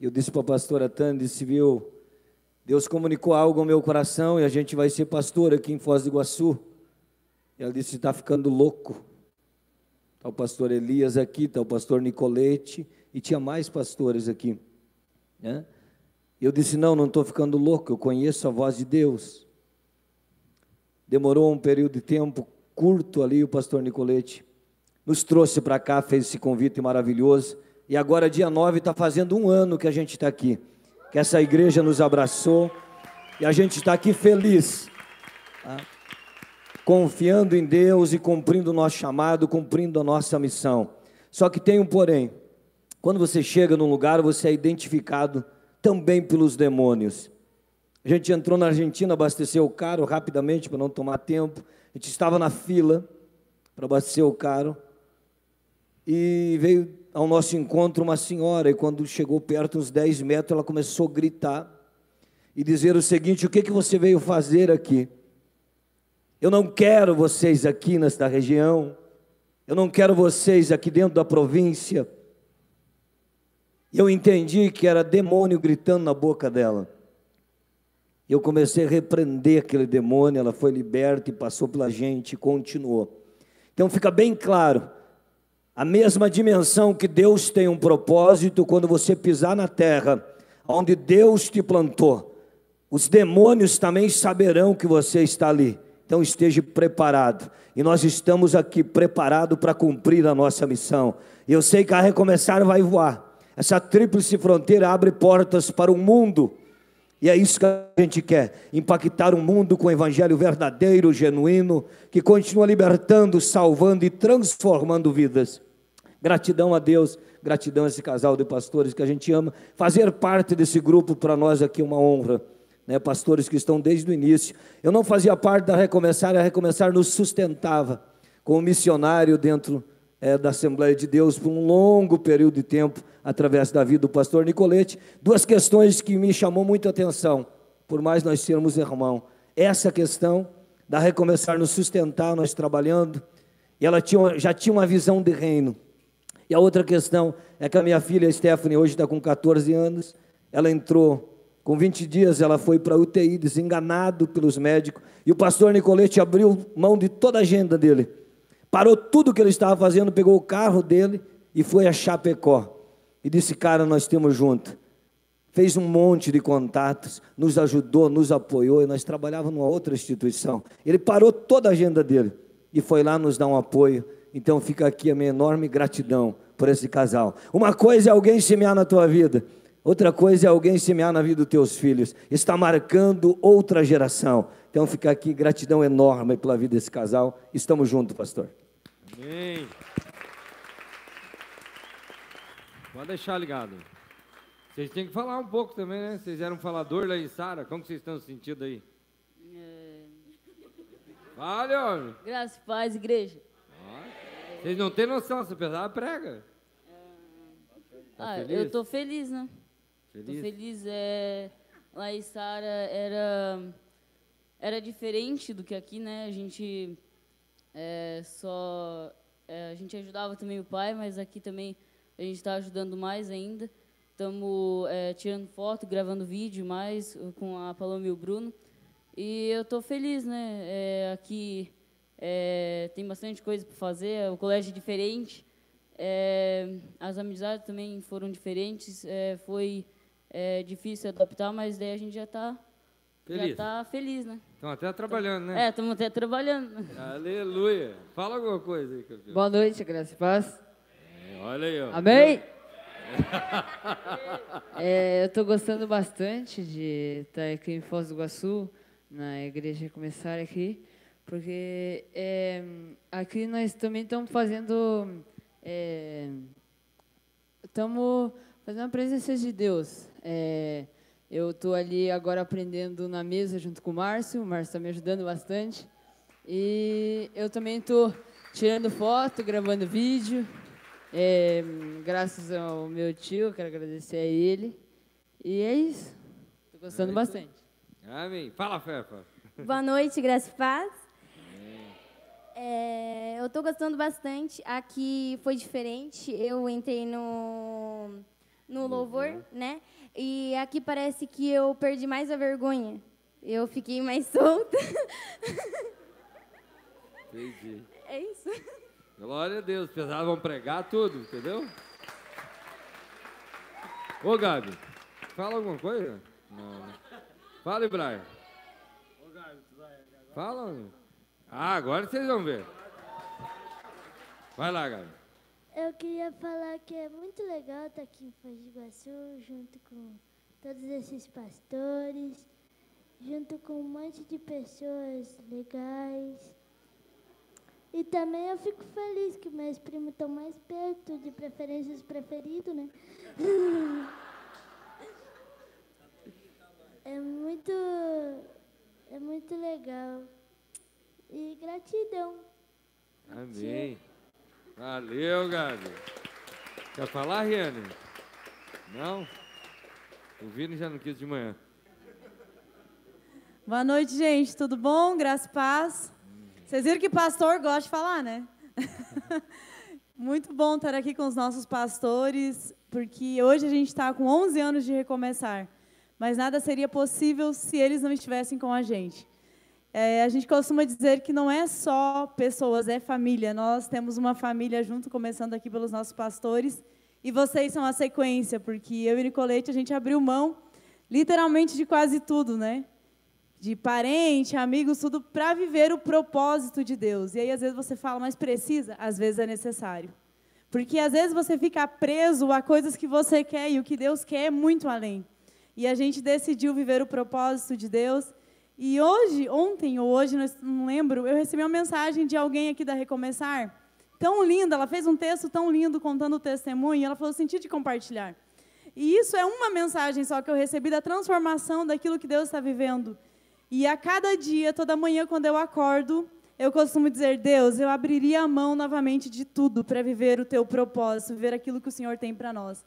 Eu disse para a pastora Tânia, disse, viu, Deus comunicou algo ao meu coração e a gente vai ser pastor aqui em Foz do Iguaçu. E ela disse, está ficando louco. Está o pastor Elias aqui, está o pastor Nicolete, e tinha mais pastores aqui. Né? Eu disse, não, não estou ficando louco, eu conheço a voz de Deus. Demorou um período de tempo curto ali, o pastor Nicolete nos trouxe para cá, fez esse convite maravilhoso. E agora, dia 9, está fazendo um ano que a gente está aqui. Que essa igreja nos abraçou. E a gente está aqui feliz. Tá? Confiando em Deus e cumprindo o nosso chamado, cumprindo a nossa missão. Só que tem um porém. Quando você chega num lugar, você é identificado também pelos demônios. A gente entrou na Argentina, abasteceu o carro rapidamente para não tomar tempo. A gente estava na fila para abastecer o carro e veio ao nosso encontro uma senhora, e quando chegou perto, uns 10 metros, ela começou a gritar e dizer o seguinte: O que, que você veio fazer aqui? Eu não quero vocês aqui nesta região, eu não quero vocês aqui dentro da província. E eu entendi que era demônio gritando na boca dela. Eu comecei a repreender aquele demônio, ela foi liberta e passou pela gente e continuou. Então fica bem claro a mesma dimensão que Deus tem um propósito quando você pisar na terra, onde Deus te plantou. Os demônios também saberão que você está ali. Então esteja preparado. E nós estamos aqui preparados para cumprir a nossa missão. E eu sei que a recomeçar vai voar. Essa tríplice fronteira abre portas para o mundo. E é isso que a gente quer: impactar o mundo com o evangelho verdadeiro, genuíno, que continua libertando, salvando e transformando vidas. Gratidão a Deus, gratidão a esse casal de pastores que a gente ama. Fazer parte desse grupo para nós aqui é uma honra. Né, pastores que estão desde o início. Eu não fazia parte da Recomeçar, a Recomeçar nos sustentava como missionário dentro é, da Assembleia de Deus por um longo período de tempo, através da vida do pastor Nicolete. Duas questões que me chamou muito a atenção, por mais nós sermos irmão. Essa questão da Recomeçar nos sustentar, nós trabalhando, e ela tinha, já tinha uma visão de reino. E a outra questão é que a minha filha Stephanie hoje está com 14 anos, ela entrou com 20 dias, ela foi para UTI, desenganado pelos médicos, e o pastor Nicolete abriu mão de toda a agenda dele, parou tudo que ele estava fazendo, pegou o carro dele e foi a Chapecó, e disse, cara, nós temos junto, fez um monte de contatos, nos ajudou, nos apoiou, e nós trabalhávamos numa outra instituição, ele parou toda a agenda dele, e foi lá nos dar um apoio, então fica aqui a minha enorme gratidão por esse casal. Uma coisa é alguém semear na tua vida, outra coisa é alguém semear na vida dos teus filhos. Está marcando outra geração. Então fica aqui gratidão enorme pela vida desse casal. Estamos juntos, pastor. Amém. Pode deixar ligado. Vocês têm que falar um pouco também, né? Vocês eram falador lá em Sara. Como vocês estão sentindo aí? É... Fale, homem. Graças paz, igreja. Vocês não têm noção, se pesar, prega. Tá ah, feliz? eu tô feliz, né? Feliz? Tô feliz. É, lá em Sara era, era diferente do que aqui, né? A gente é, só... É, a gente ajudava também o pai, mas aqui também a gente está ajudando mais ainda. Estamos é, tirando foto, gravando vídeo mais com a Paloma e o Bruno. E eu estou feliz, né? É, aqui é, tem bastante coisa para fazer, o colégio é diferente, é, as amizades também foram diferentes, é, foi é, difícil adaptar, mas daí a gente já está. Já tá feliz, né? Estão até trabalhando, né? É, estamos até trabalhando. Aleluia. Fala alguma coisa aí, campeão. Boa noite, graça e paz. É, olha aí, ó. Amém? é, eu estou gostando bastante de estar aqui em Foz do Iguaçu, na igreja começar aqui. Porque é, aqui nós também estamos fazendo. Estamos é, fazendo a presença de Deus. É, eu estou ali agora aprendendo na mesa junto com o Márcio. O Márcio está me ajudando bastante. E eu também estou tirando foto, gravando vídeo. É, graças ao meu tio, quero agradecer a ele. E é isso. Estou gostando bastante. Amém. Fala, Fefa. Boa noite, graças e paz. É, eu estou gostando bastante. Aqui foi diferente. Eu entrei no, no louvor, né? E aqui parece que eu perdi mais a vergonha. Eu fiquei mais solta. Entendi. É isso. Glória a Deus. Precisavam pregar tudo, entendeu? Ô, Gabi, fala alguma coisa? Não. Fala, Brian. Fala. Ah, agora vocês vão ver. Vai lá, Gabi. Eu queria falar que é muito legal estar aqui em Foz do Iguaçu, junto com todos esses pastores, junto com um monte de pessoas legais. E também eu fico feliz que meus primos estão mais perto, de preferência os preferidos, né? É muito, é muito legal. E gratidão. Amém. Valeu, Gabi. Quer falar, Riane? Não? O Vini já não quis de manhã. Boa noite, gente. Tudo bom? Graça e paz. Vocês viram que pastor gosta de falar, né? Muito bom estar aqui com os nossos pastores, porque hoje a gente está com 11 anos de recomeçar, mas nada seria possível se eles não estivessem com a gente. É, a gente costuma dizer que não é só pessoas, é família. Nós temos uma família junto, começando aqui pelos nossos pastores, e vocês são a sequência, porque eu e Nicolete a gente abriu mão literalmente de quase tudo, né? de parente, amigos, tudo para viver o propósito de Deus. E aí às vezes você fala, mas precisa? Às vezes é necessário. Porque às vezes você fica preso a coisas que você quer e o que Deus quer é muito além. E a gente decidiu viver o propósito de Deus. E hoje, ontem ou hoje, não lembro, eu recebi uma mensagem de alguém aqui da Recomeçar, tão linda, ela fez um texto tão lindo contando o testemunho, e ela falou, senti de compartilhar. E isso é uma mensagem só que eu recebi da transformação daquilo que Deus está vivendo. E a cada dia, toda manhã, quando eu acordo, eu costumo dizer: Deus, eu abriria a mão novamente de tudo para viver o teu propósito, viver aquilo que o Senhor tem para nós.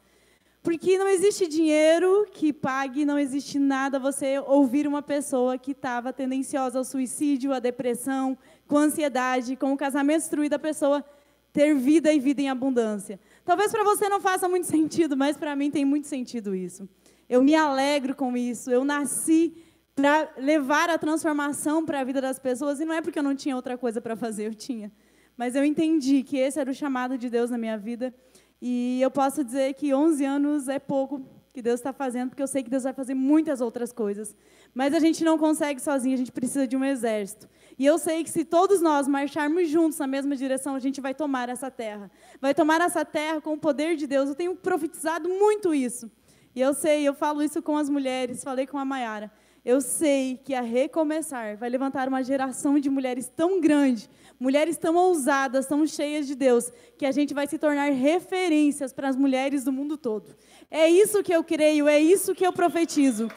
Porque não existe dinheiro que pague, não existe nada você ouvir uma pessoa que estava tendenciosa ao suicídio, à depressão, com ansiedade, com o casamento destruído, a pessoa ter vida e vida em abundância. Talvez para você não faça muito sentido, mas para mim tem muito sentido isso. Eu me alegro com isso. Eu nasci para levar a transformação para a vida das pessoas. E não é porque eu não tinha outra coisa para fazer, eu tinha. Mas eu entendi que esse era o chamado de Deus na minha vida. E eu posso dizer que 11 anos é pouco que Deus está fazendo, porque eu sei que Deus vai fazer muitas outras coisas. Mas a gente não consegue sozinho, a gente precisa de um exército. E eu sei que se todos nós marcharmos juntos na mesma direção, a gente vai tomar essa terra. Vai tomar essa terra com o poder de Deus. Eu tenho profetizado muito isso. E eu sei, eu falo isso com as mulheres, falei com a Maiara. Eu sei que a recomeçar vai levantar uma geração de mulheres tão grande, mulheres tão ousadas, tão cheias de Deus, que a gente vai se tornar referências para as mulheres do mundo todo. É isso que eu creio, é isso que eu profetizo.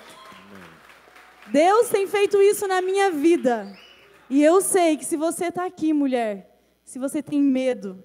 Deus tem feito isso na minha vida. E eu sei que se você está aqui, mulher, se você tem medo,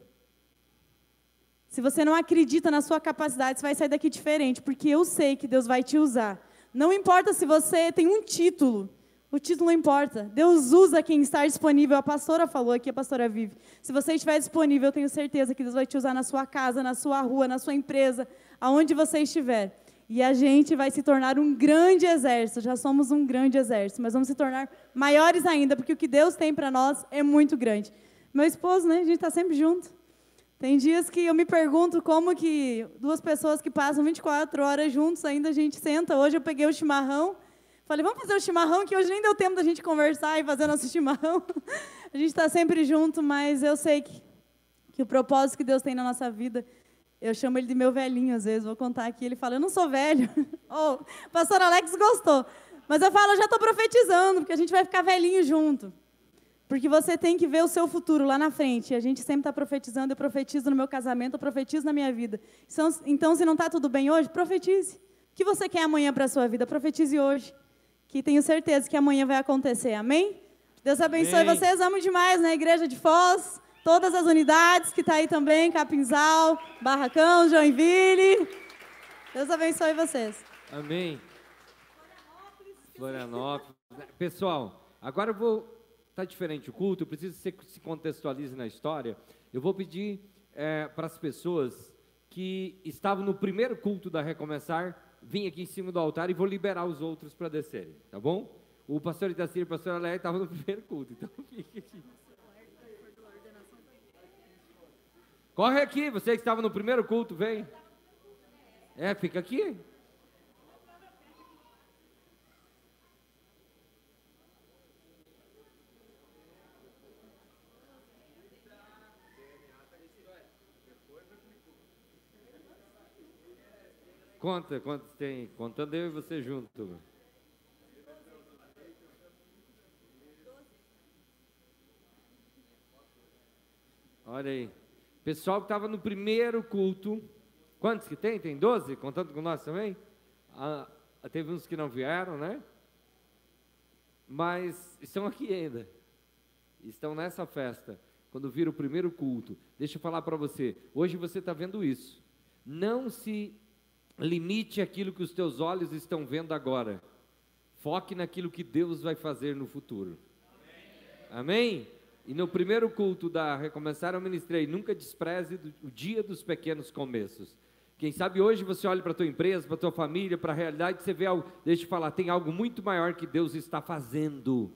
se você não acredita na sua capacidade, você vai sair daqui diferente, porque eu sei que Deus vai te usar não importa se você tem um título, o título não importa. Deus usa quem está disponível. A pastora falou aqui, a pastora Vive. Se você estiver disponível, eu tenho certeza que Deus vai te usar na sua casa, na sua rua, na sua empresa, aonde você estiver. E a gente vai se tornar um grande exército. Já somos um grande exército, mas vamos se tornar maiores ainda, porque o que Deus tem para nós é muito grande. Meu esposo, né? A gente está sempre junto. Tem dias que eu me pergunto como que duas pessoas que passam 24 horas juntos ainda a gente senta. Hoje eu peguei o chimarrão, falei, vamos fazer o chimarrão, que hoje nem deu tempo da gente conversar e fazer nosso chimarrão. A gente está sempre junto, mas eu sei que, que o propósito que Deus tem na nossa vida, eu chamo ele de meu velhinho às vezes, vou contar aqui. Ele fala, eu não sou velho. oh, o pastor Alex gostou. Mas eu falo, eu já estou profetizando, porque a gente vai ficar velhinho junto. Porque você tem que ver o seu futuro lá na frente. A gente sempre está profetizando, eu profetizo no meu casamento, eu profetizo na minha vida. Então, então se não está tudo bem hoje, profetize. O que você quer amanhã para a sua vida? Profetize hoje. Que tenho certeza que amanhã vai acontecer. Amém? Deus abençoe Amém. vocês. Amo demais na igreja de Foz. todas as unidades que está aí também, Capinzal, Barracão, Joinville. Deus abençoe vocês. Amém. Florianópolis. Pessoal, agora eu vou. Está diferente o culto, eu preciso que você se contextualize na história. Eu vou pedir é, para as pessoas que estavam no primeiro culto da Recomeçar, vir aqui em cima do altar e vou liberar os outros para descerem, tá bom? O pastor Itacir e a pastora Leia estavam no primeiro culto, então fique aqui. Corre aqui, você que estava no primeiro culto, vem. É, fica aqui. Conta, quantos tem? Contando eu e você junto. Olha aí. Pessoal que estava no primeiro culto. Quantos que tem? Tem 12? Contando com nós também? Ah, teve uns que não vieram, né? Mas estão aqui ainda. Estão nessa festa. Quando vira o primeiro culto. Deixa eu falar para você. Hoje você está vendo isso. Não se limite aquilo que os teus olhos estão vendo agora. Foque naquilo que Deus vai fazer no futuro. Amém? Amém? E no primeiro culto da Recomeçar eu ministrei, nunca despreze o dia dos pequenos começos. Quem sabe hoje você olha para a tua empresa, para a tua família, para a realidade, você vê algo, deixa eu falar, tem algo muito maior que Deus está fazendo.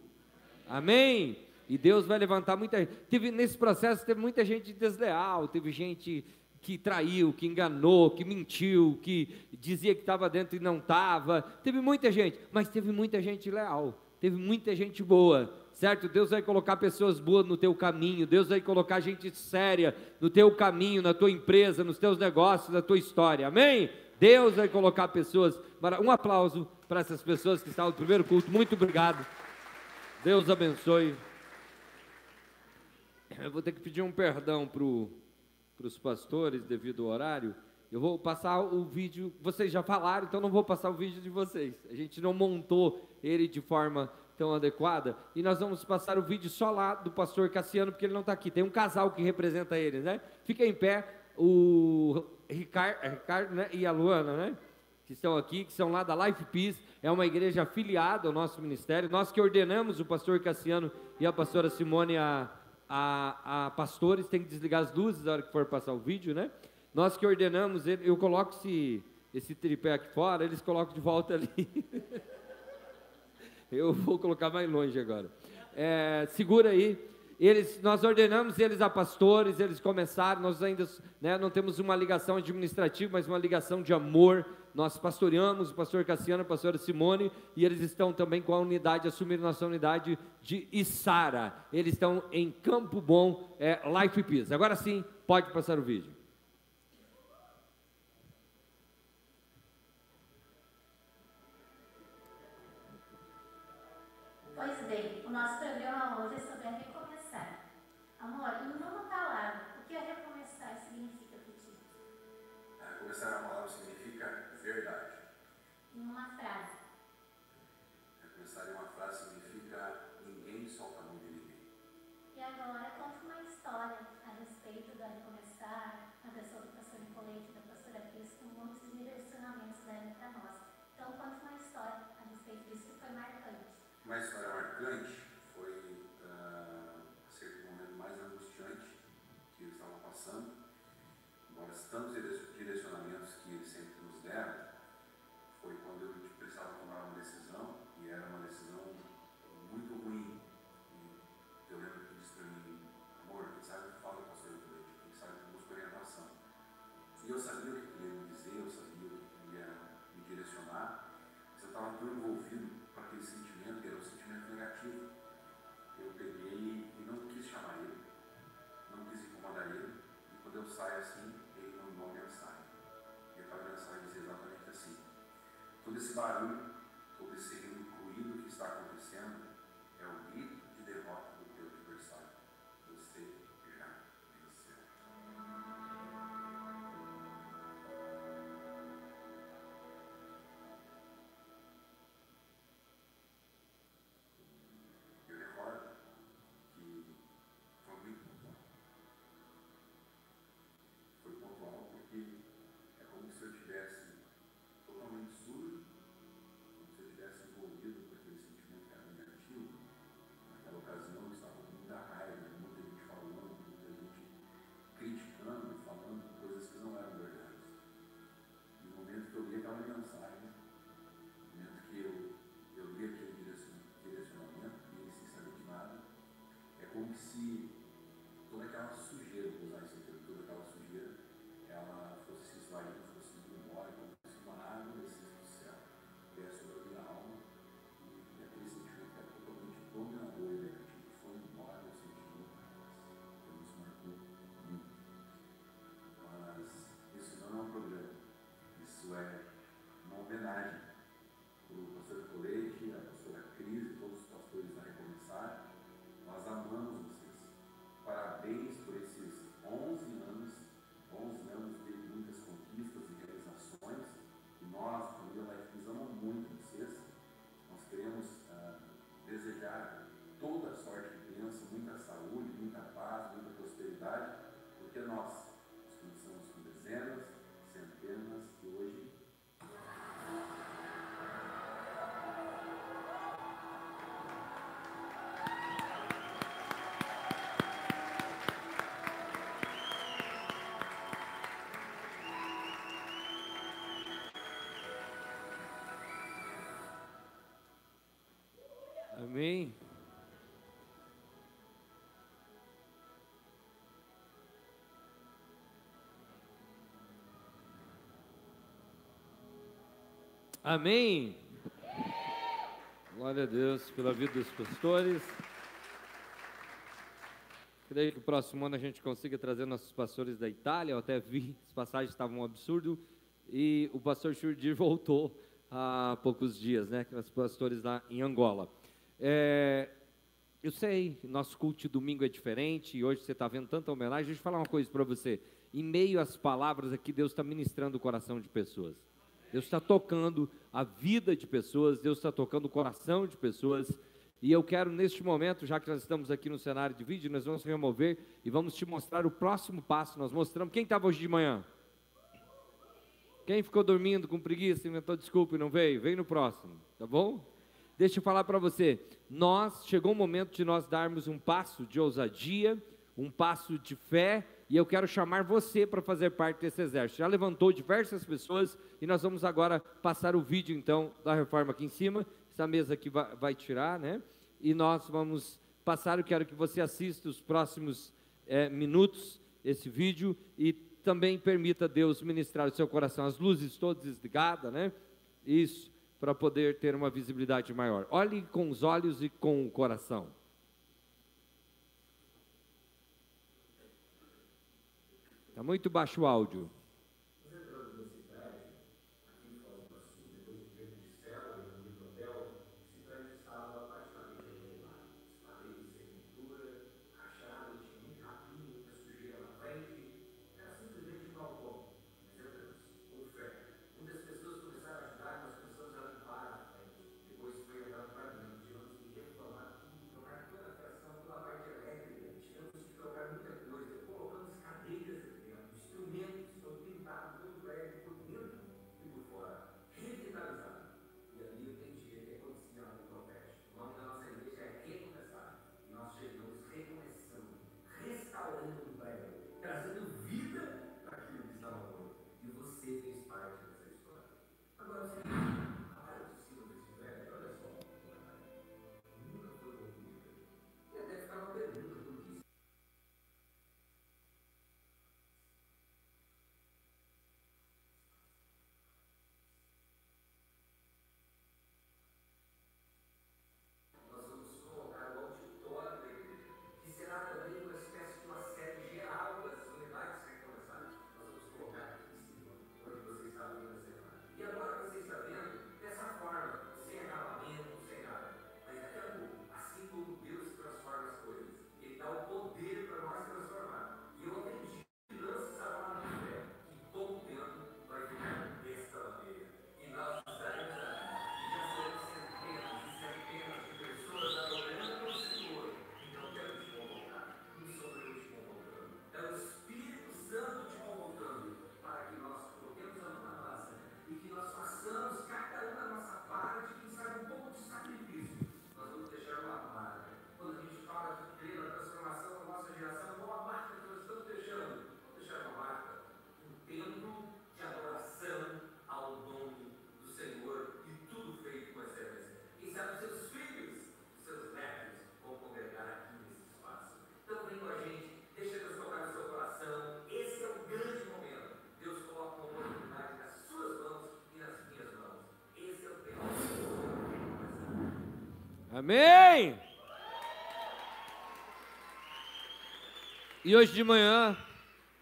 Amém? E Deus vai levantar muita gente. Teve, nesse processo teve muita gente desleal, teve gente que traiu, que enganou, que mentiu, que dizia que estava dentro e não estava. Teve muita gente, mas teve muita gente leal, teve muita gente boa, certo? Deus vai colocar pessoas boas no teu caminho, Deus vai colocar gente séria no teu caminho, na tua empresa, nos teus negócios, na tua história, amém? Deus vai colocar pessoas. Um aplauso para essas pessoas que estavam no primeiro culto, muito obrigado. Deus abençoe. Eu vou ter que pedir um perdão para o para os pastores devido ao horário, eu vou passar o vídeo, vocês já falaram, então não vou passar o vídeo de vocês. A gente não montou ele de forma tão adequada, e nós vamos passar o vídeo só lá do pastor Cassiano, porque ele não está aqui. Tem um casal que representa ele, né? Fica em pé, o Ricardo, Ricardo né? e a Luana, né? Que estão aqui, que são lá da Life Peace, é uma igreja afiliada ao nosso ministério. Nós que ordenamos o pastor Cassiano e a pastora Simone a a, a pastores têm que desligar as luzes na hora que for passar o vídeo, né? Nós que ordenamos, eu coloco esse, esse tripé aqui fora, eles colocam de volta ali. eu vou colocar mais longe agora. É, segura aí. Eles, nós ordenamos eles a pastores, eles começaram, nós ainda né, não temos uma ligação administrativa, mas uma ligação de amor. Nós pastoreamos o pastor Cassiano, a pastora Simone, e eles estão também com a unidade, assumindo nossa unidade de Isara. Eles estão em Campo Bom, é, Life Peace. Agora sim, pode passar o vídeo. Uma história marcante tantos direcionamentos todo desejar toda sorte de bênção, muita saúde, muita paz, muita prosperidade, porque nós Amém. Amém. Glória a Deus pela vida dos pastores. Creio que o próximo ano a gente consiga trazer nossos pastores da Itália. Eu até vi, as passagens estavam um absurdo. E o pastor Churdir voltou há poucos dias, né? Os pastores lá em Angola. É, eu sei, nosso culto de domingo é diferente e hoje você está vendo tanta homenagem. Deixa eu falar uma coisa para você. Em meio às palavras aqui, Deus está ministrando o coração de pessoas. Deus está tocando a vida de pessoas, Deus está tocando o coração de pessoas. E eu quero, neste momento, já que nós estamos aqui no cenário de vídeo, nós vamos remover e vamos te mostrar o próximo passo. Nós mostramos. Quem estava hoje de manhã? Quem ficou dormindo com preguiça, inventou desculpa e não veio? Vem no próximo, tá bom? Deixa eu falar para você, nós chegou o momento de nós darmos um passo de ousadia, um passo de fé, e eu quero chamar você para fazer parte desse exército. Já levantou diversas pessoas e nós vamos agora passar o vídeo então da reforma aqui em cima. Essa mesa aqui vai, vai tirar, né? E nós vamos passar. Eu quero que você assista os próximos é, minutos esse vídeo e também permita Deus ministrar o seu coração. As luzes todas desligadas, né? Isso para poder ter uma visibilidade maior. Olhe com os olhos e com o coração. Está muito baixo o áudio. Amém! E hoje de manhã,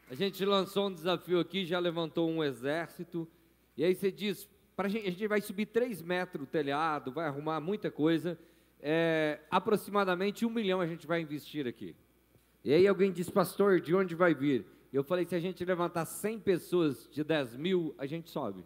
a gente lançou um desafio aqui, já levantou um exército. E aí você diz, pra gente, a gente vai subir 3 metros o telhado, vai arrumar muita coisa. É, aproximadamente um milhão a gente vai investir aqui. E aí alguém diz, pastor, de onde vai vir? Eu falei, se a gente levantar 100 pessoas de 10 mil, a gente sobe.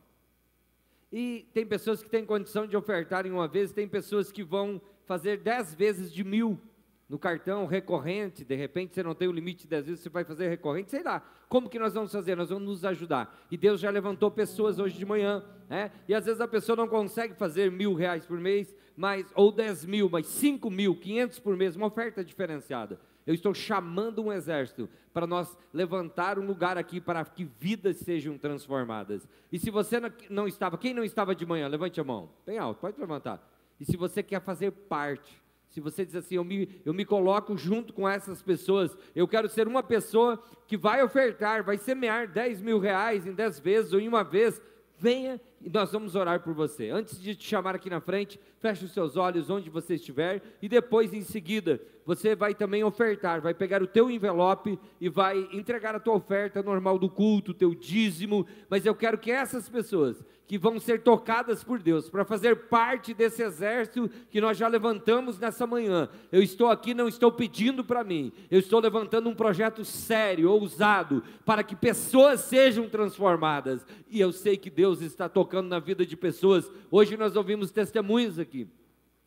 E tem pessoas que têm condição de ofertar em uma vez, tem pessoas que vão fazer 10 vezes de mil no cartão recorrente, de repente você não tem o limite de 10 vezes, você vai fazer recorrente, sei lá. Como que nós vamos fazer? Nós vamos nos ajudar. E Deus já levantou pessoas hoje de manhã, né? E às vezes a pessoa não consegue fazer mil reais por mês, mas, ou 10 mil, mas 5 mil, 500 por mês, uma oferta diferenciada. Eu estou chamando um exército para nós levantar um lugar aqui para que vidas sejam transformadas. E se você não estava, quem não estava de manhã, levante a mão. Bem alto, pode levantar. E se você quer fazer parte se você diz assim, eu me, eu me coloco junto com essas pessoas, eu quero ser uma pessoa que vai ofertar, vai semear 10 mil reais em 10 vezes ou em uma vez, venha e nós vamos orar por você. Antes de te chamar aqui na frente, feche os seus olhos onde você estiver e depois, em seguida, você vai também ofertar, vai pegar o teu envelope e vai entregar a tua oferta normal do culto, teu dízimo, mas eu quero que essas pessoas que vão ser tocadas por Deus, para fazer parte desse exército que nós já levantamos nessa manhã. Eu estou aqui, não estou pedindo para mim, eu estou levantando um projeto sério, ousado, para que pessoas sejam transformadas. E eu sei que Deus está tocando na vida de pessoas. Hoje nós ouvimos testemunhos aqui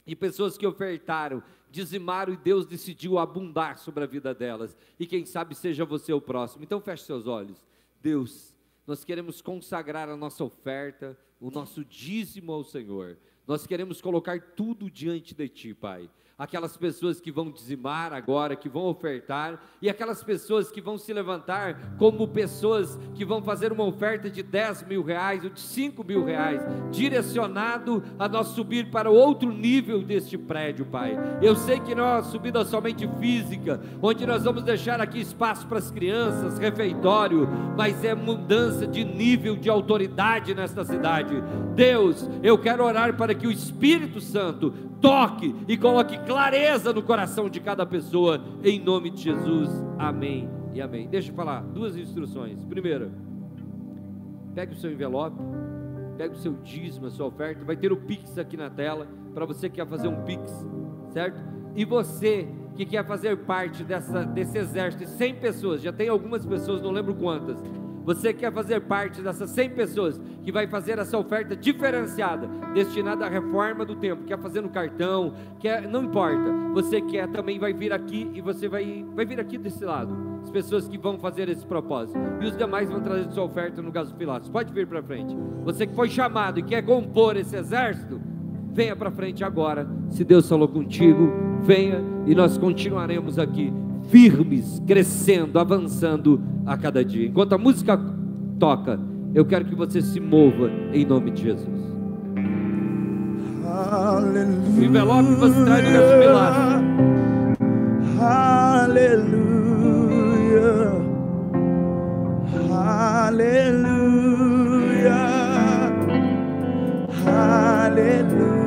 de pessoas que ofertaram, dizimaram e Deus decidiu abundar sobre a vida delas. E quem sabe seja você o próximo. Então feche seus olhos. Deus nós queremos consagrar a nossa oferta, o nosso dízimo ao Senhor. Nós queremos colocar tudo diante de Ti, Pai aquelas pessoas que vão dizimar agora, que vão ofertar, e aquelas pessoas que vão se levantar como pessoas que vão fazer uma oferta de 10 mil reais ou de 5 mil reais, direcionado a nós subir para outro nível deste prédio, Pai. Eu sei que não é uma subida somente física, onde nós vamos deixar aqui espaço para as crianças, refeitório, mas é mudança de nível de autoridade nesta cidade. Deus, eu quero orar para que o Espírito Santo toque e coloque clareza no coração de cada pessoa, em nome de Jesus. Amém e amém. Deixa eu falar duas instruções. Primeira, pegue o seu envelope, pegue o seu dízimo, a sua oferta. Vai ter o Pix aqui na tela para você que quer fazer um Pix, certo? E você que quer fazer parte dessa, desse exército, 100 pessoas, já tem algumas pessoas, não lembro quantas você quer fazer parte dessas 100 pessoas que vai fazer essa oferta diferenciada, destinada à reforma do templo, quer fazer no cartão, quer, não importa. Você quer também vai vir aqui e você vai, vai vir aqui desse lado. As pessoas que vão fazer esse propósito. E os demais vão trazer sua oferta no gasofilaço. Pode vir para frente. Você que foi chamado e quer compor esse exército, venha para frente agora. Se Deus falou contigo, venha e nós continuaremos aqui firmes, crescendo, avançando a cada dia. Enquanto a música toca, eu quero que você se mova em nome de Jesus. Aleluia. O envelope você traz no. Aleluia. Aleluia. Aleluia.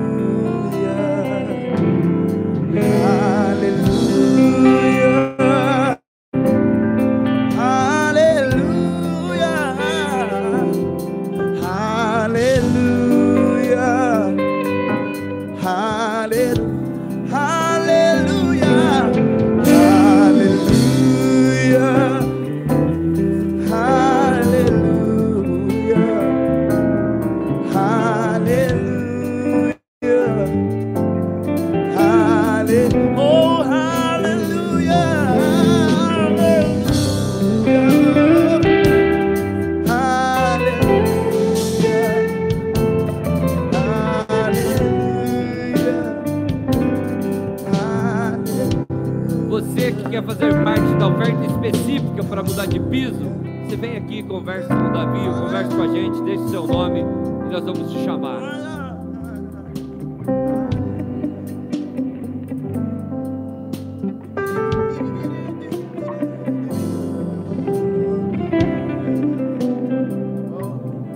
para mudar de piso, você vem aqui, conversa com o Davi, conversa com a gente, deixa o seu nome e nós vamos te chamar.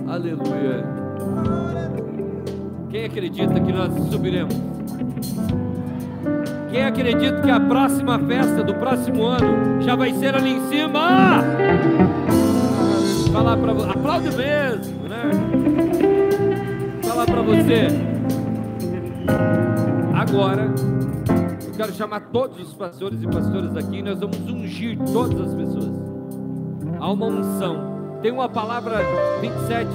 Aleluia. Quem acredita que nós subiremos? Quem acredita que a próxima festa do próximo ano vai ser ali em cima. Falar para você, aplaude mesmo, né? Falar para você. Agora, eu quero chamar todos os pastores e pastoras aqui. Nós vamos ungir todas as pessoas. Há uma unção. Tem uma palavra 27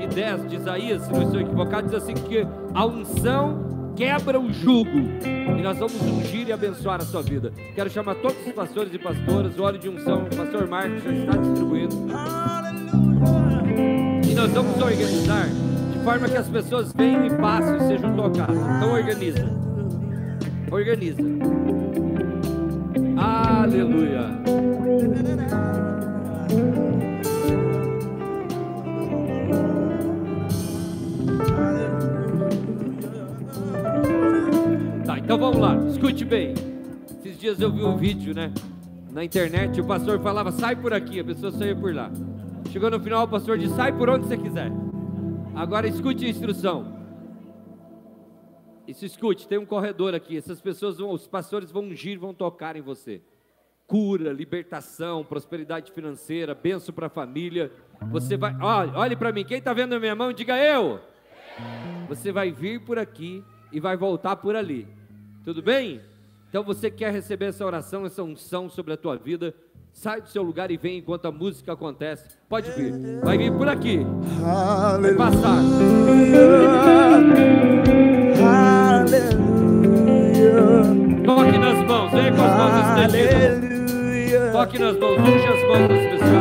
e 10 de Isaías, se não estou equivocado, diz assim que a unção quebra o jugo. E nós vamos ungir e abençoar a sua vida. Quero chamar todos os pastores e pastoras, o óleo de unção, o pastor Marcos já está distribuído. E nós vamos organizar de forma que as pessoas venham e passem e sejam tocadas. Então organiza. Organiza. Aleluia. Então vamos lá, escute bem. Esses dias eu vi um vídeo, né? Na internet, o pastor falava, sai por aqui, a pessoa saía por lá. Chegou no final, o pastor disse, sai por onde você quiser. Agora escute a instrução. Isso escute, tem um corredor aqui. Essas pessoas vão, os pastores vão ungir, vão tocar em você. Cura, libertação, prosperidade financeira, benção para a família. Você vai, olhe, olhe para mim, quem está vendo a minha mão, diga eu. Você vai vir por aqui e vai voltar por ali. Tudo bem? Então você quer receber essa oração, essa unção sobre a tua vida? Sai do seu lugar e vem enquanto a música acontece. Pode vir. Vai vir por aqui. Vai passar. Toque nas mãos. Vem com as mãos estendidas. Toque nas mãos. Unge as mãos das pessoas.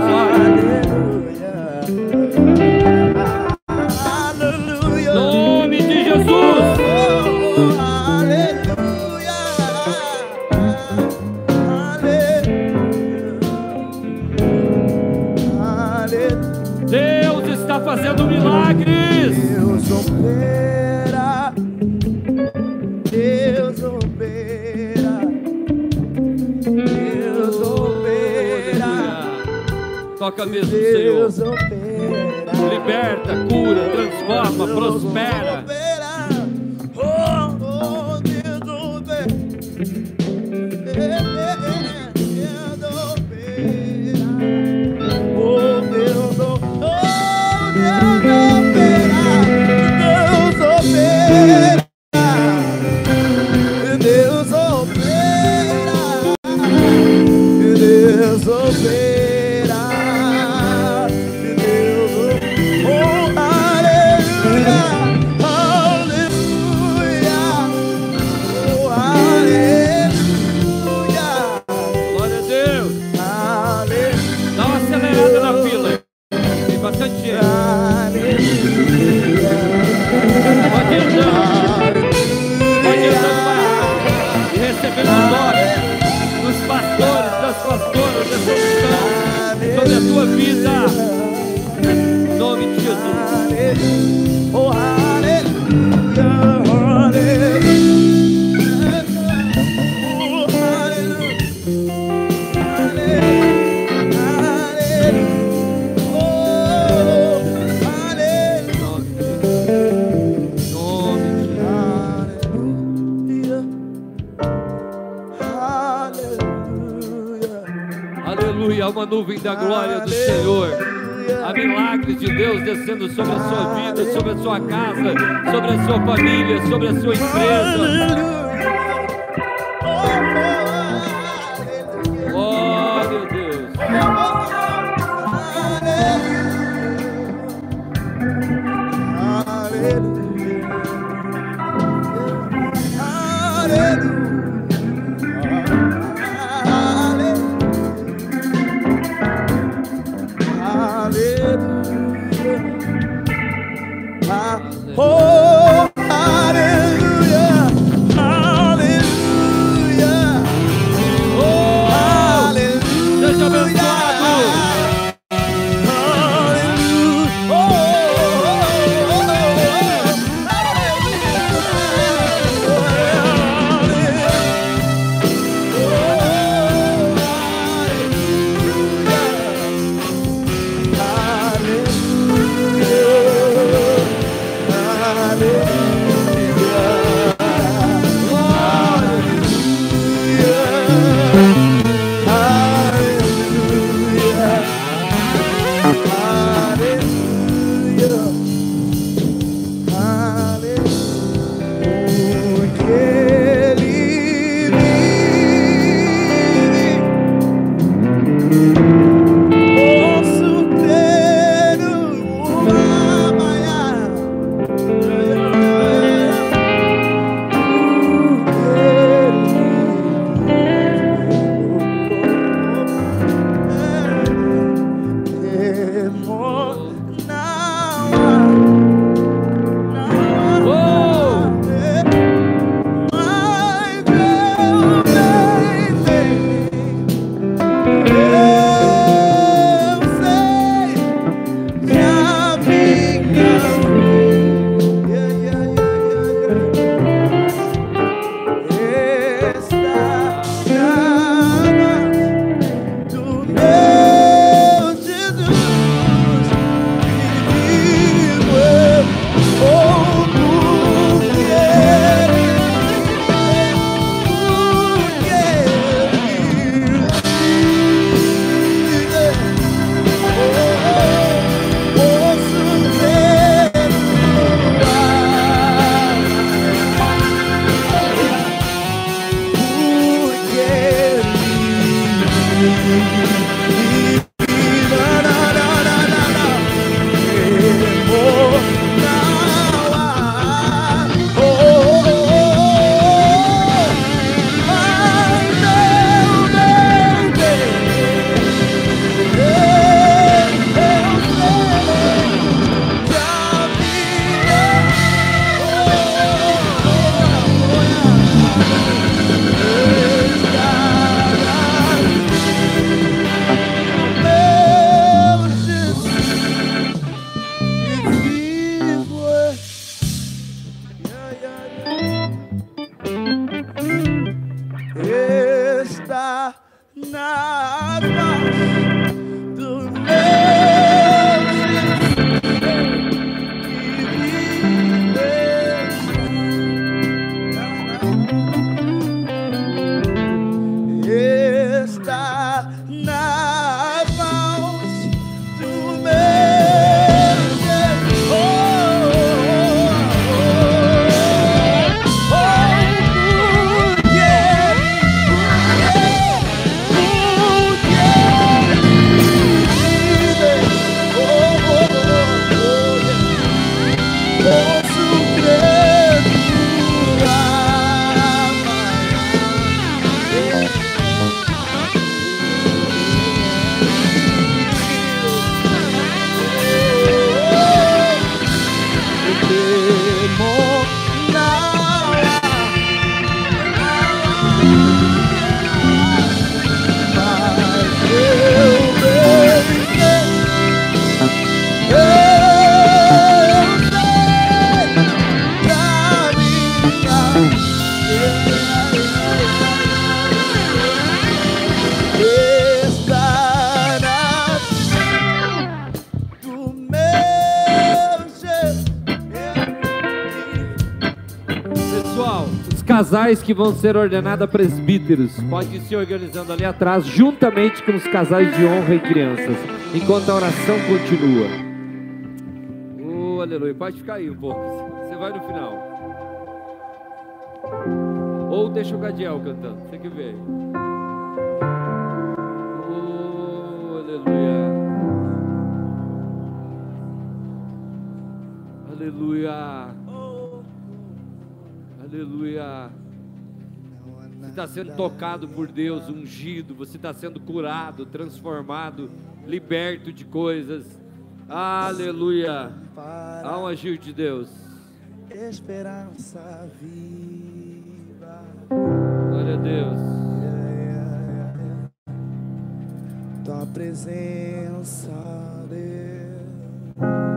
Aleluia. Nome Toca mesmo, Senhor. Liberta, cura, transforma, prospera. Aleluia. Casais que vão ser ordenados presbíteros podem ir se organizando ali atrás, juntamente com os casais de honra e crianças, enquanto a oração continua. Oh, aleluia. Pode ficar aí um pouco. Você vai no final. Ou deixa o Gadiel cantando. Você que vê. Oh, está sendo tocado por Deus, ungido. Você está sendo curado, transformado, liberto de coisas. Aleluia. Há um agir de Deus. Esperança viva. Glória a Deus. Tua presença, Deus.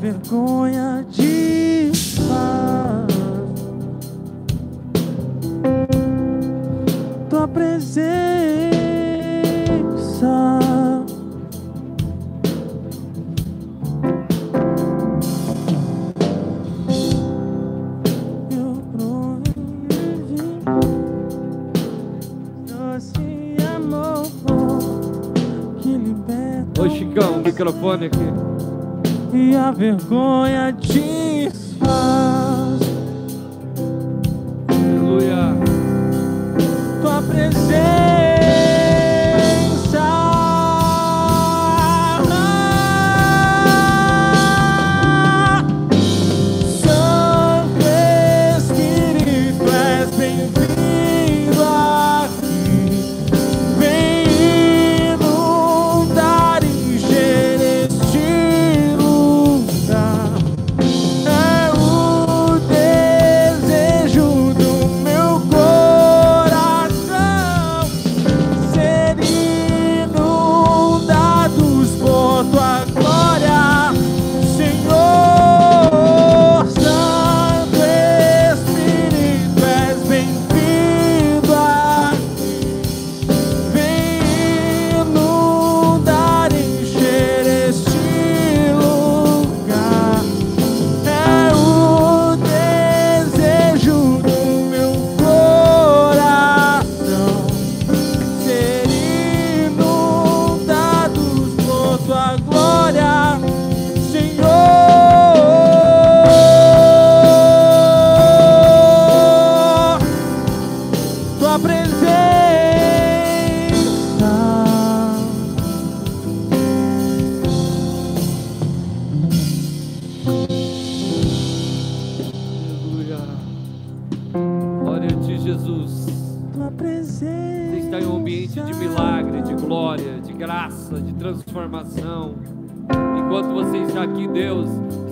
Vergonha desfaz. Tua presença. Chicão, microfone aqui. E a vergonha desfaz.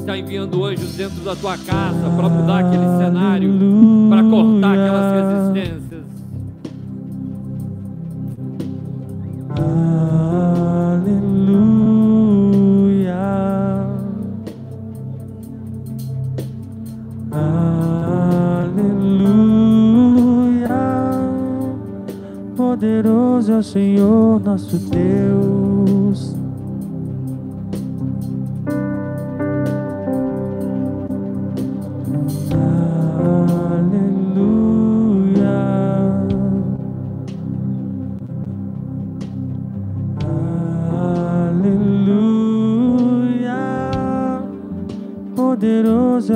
Está enviando anjos dentro da tua casa para mudar aquele cenário, para cortar aquelas resistências. Poderoso é o Senhor nosso Deus.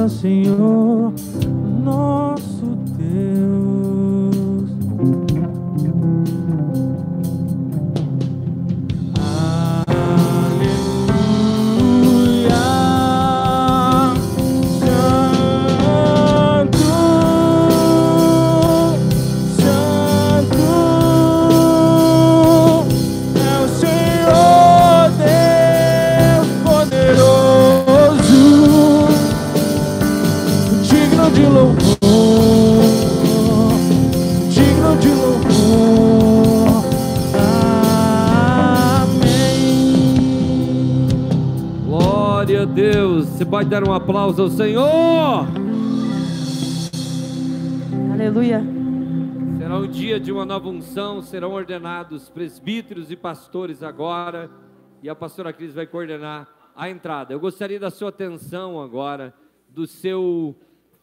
Senhor, pode dar um aplauso ao Senhor. Aleluia. Será um dia de uma nova unção, serão ordenados presbíteros e pastores agora, e a pastora Cris vai coordenar a entrada. Eu gostaria da sua atenção agora, do seu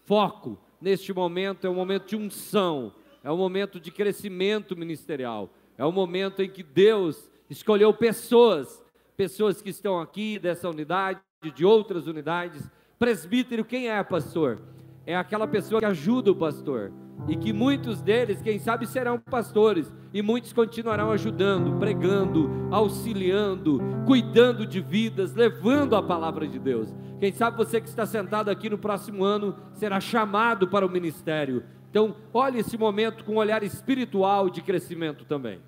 foco neste momento, é um momento de unção, é um momento de crescimento ministerial, é um momento em que Deus escolheu pessoas, pessoas que estão aqui dessa de outras unidades. Presbítero, quem é pastor? É aquela pessoa que ajuda o pastor. E que muitos deles, quem sabe, serão pastores, e muitos continuarão ajudando, pregando, auxiliando, cuidando de vidas, levando a palavra de Deus. Quem sabe você que está sentado aqui no próximo ano será chamado para o ministério. Então, olhe esse momento com um olhar espiritual de crescimento também.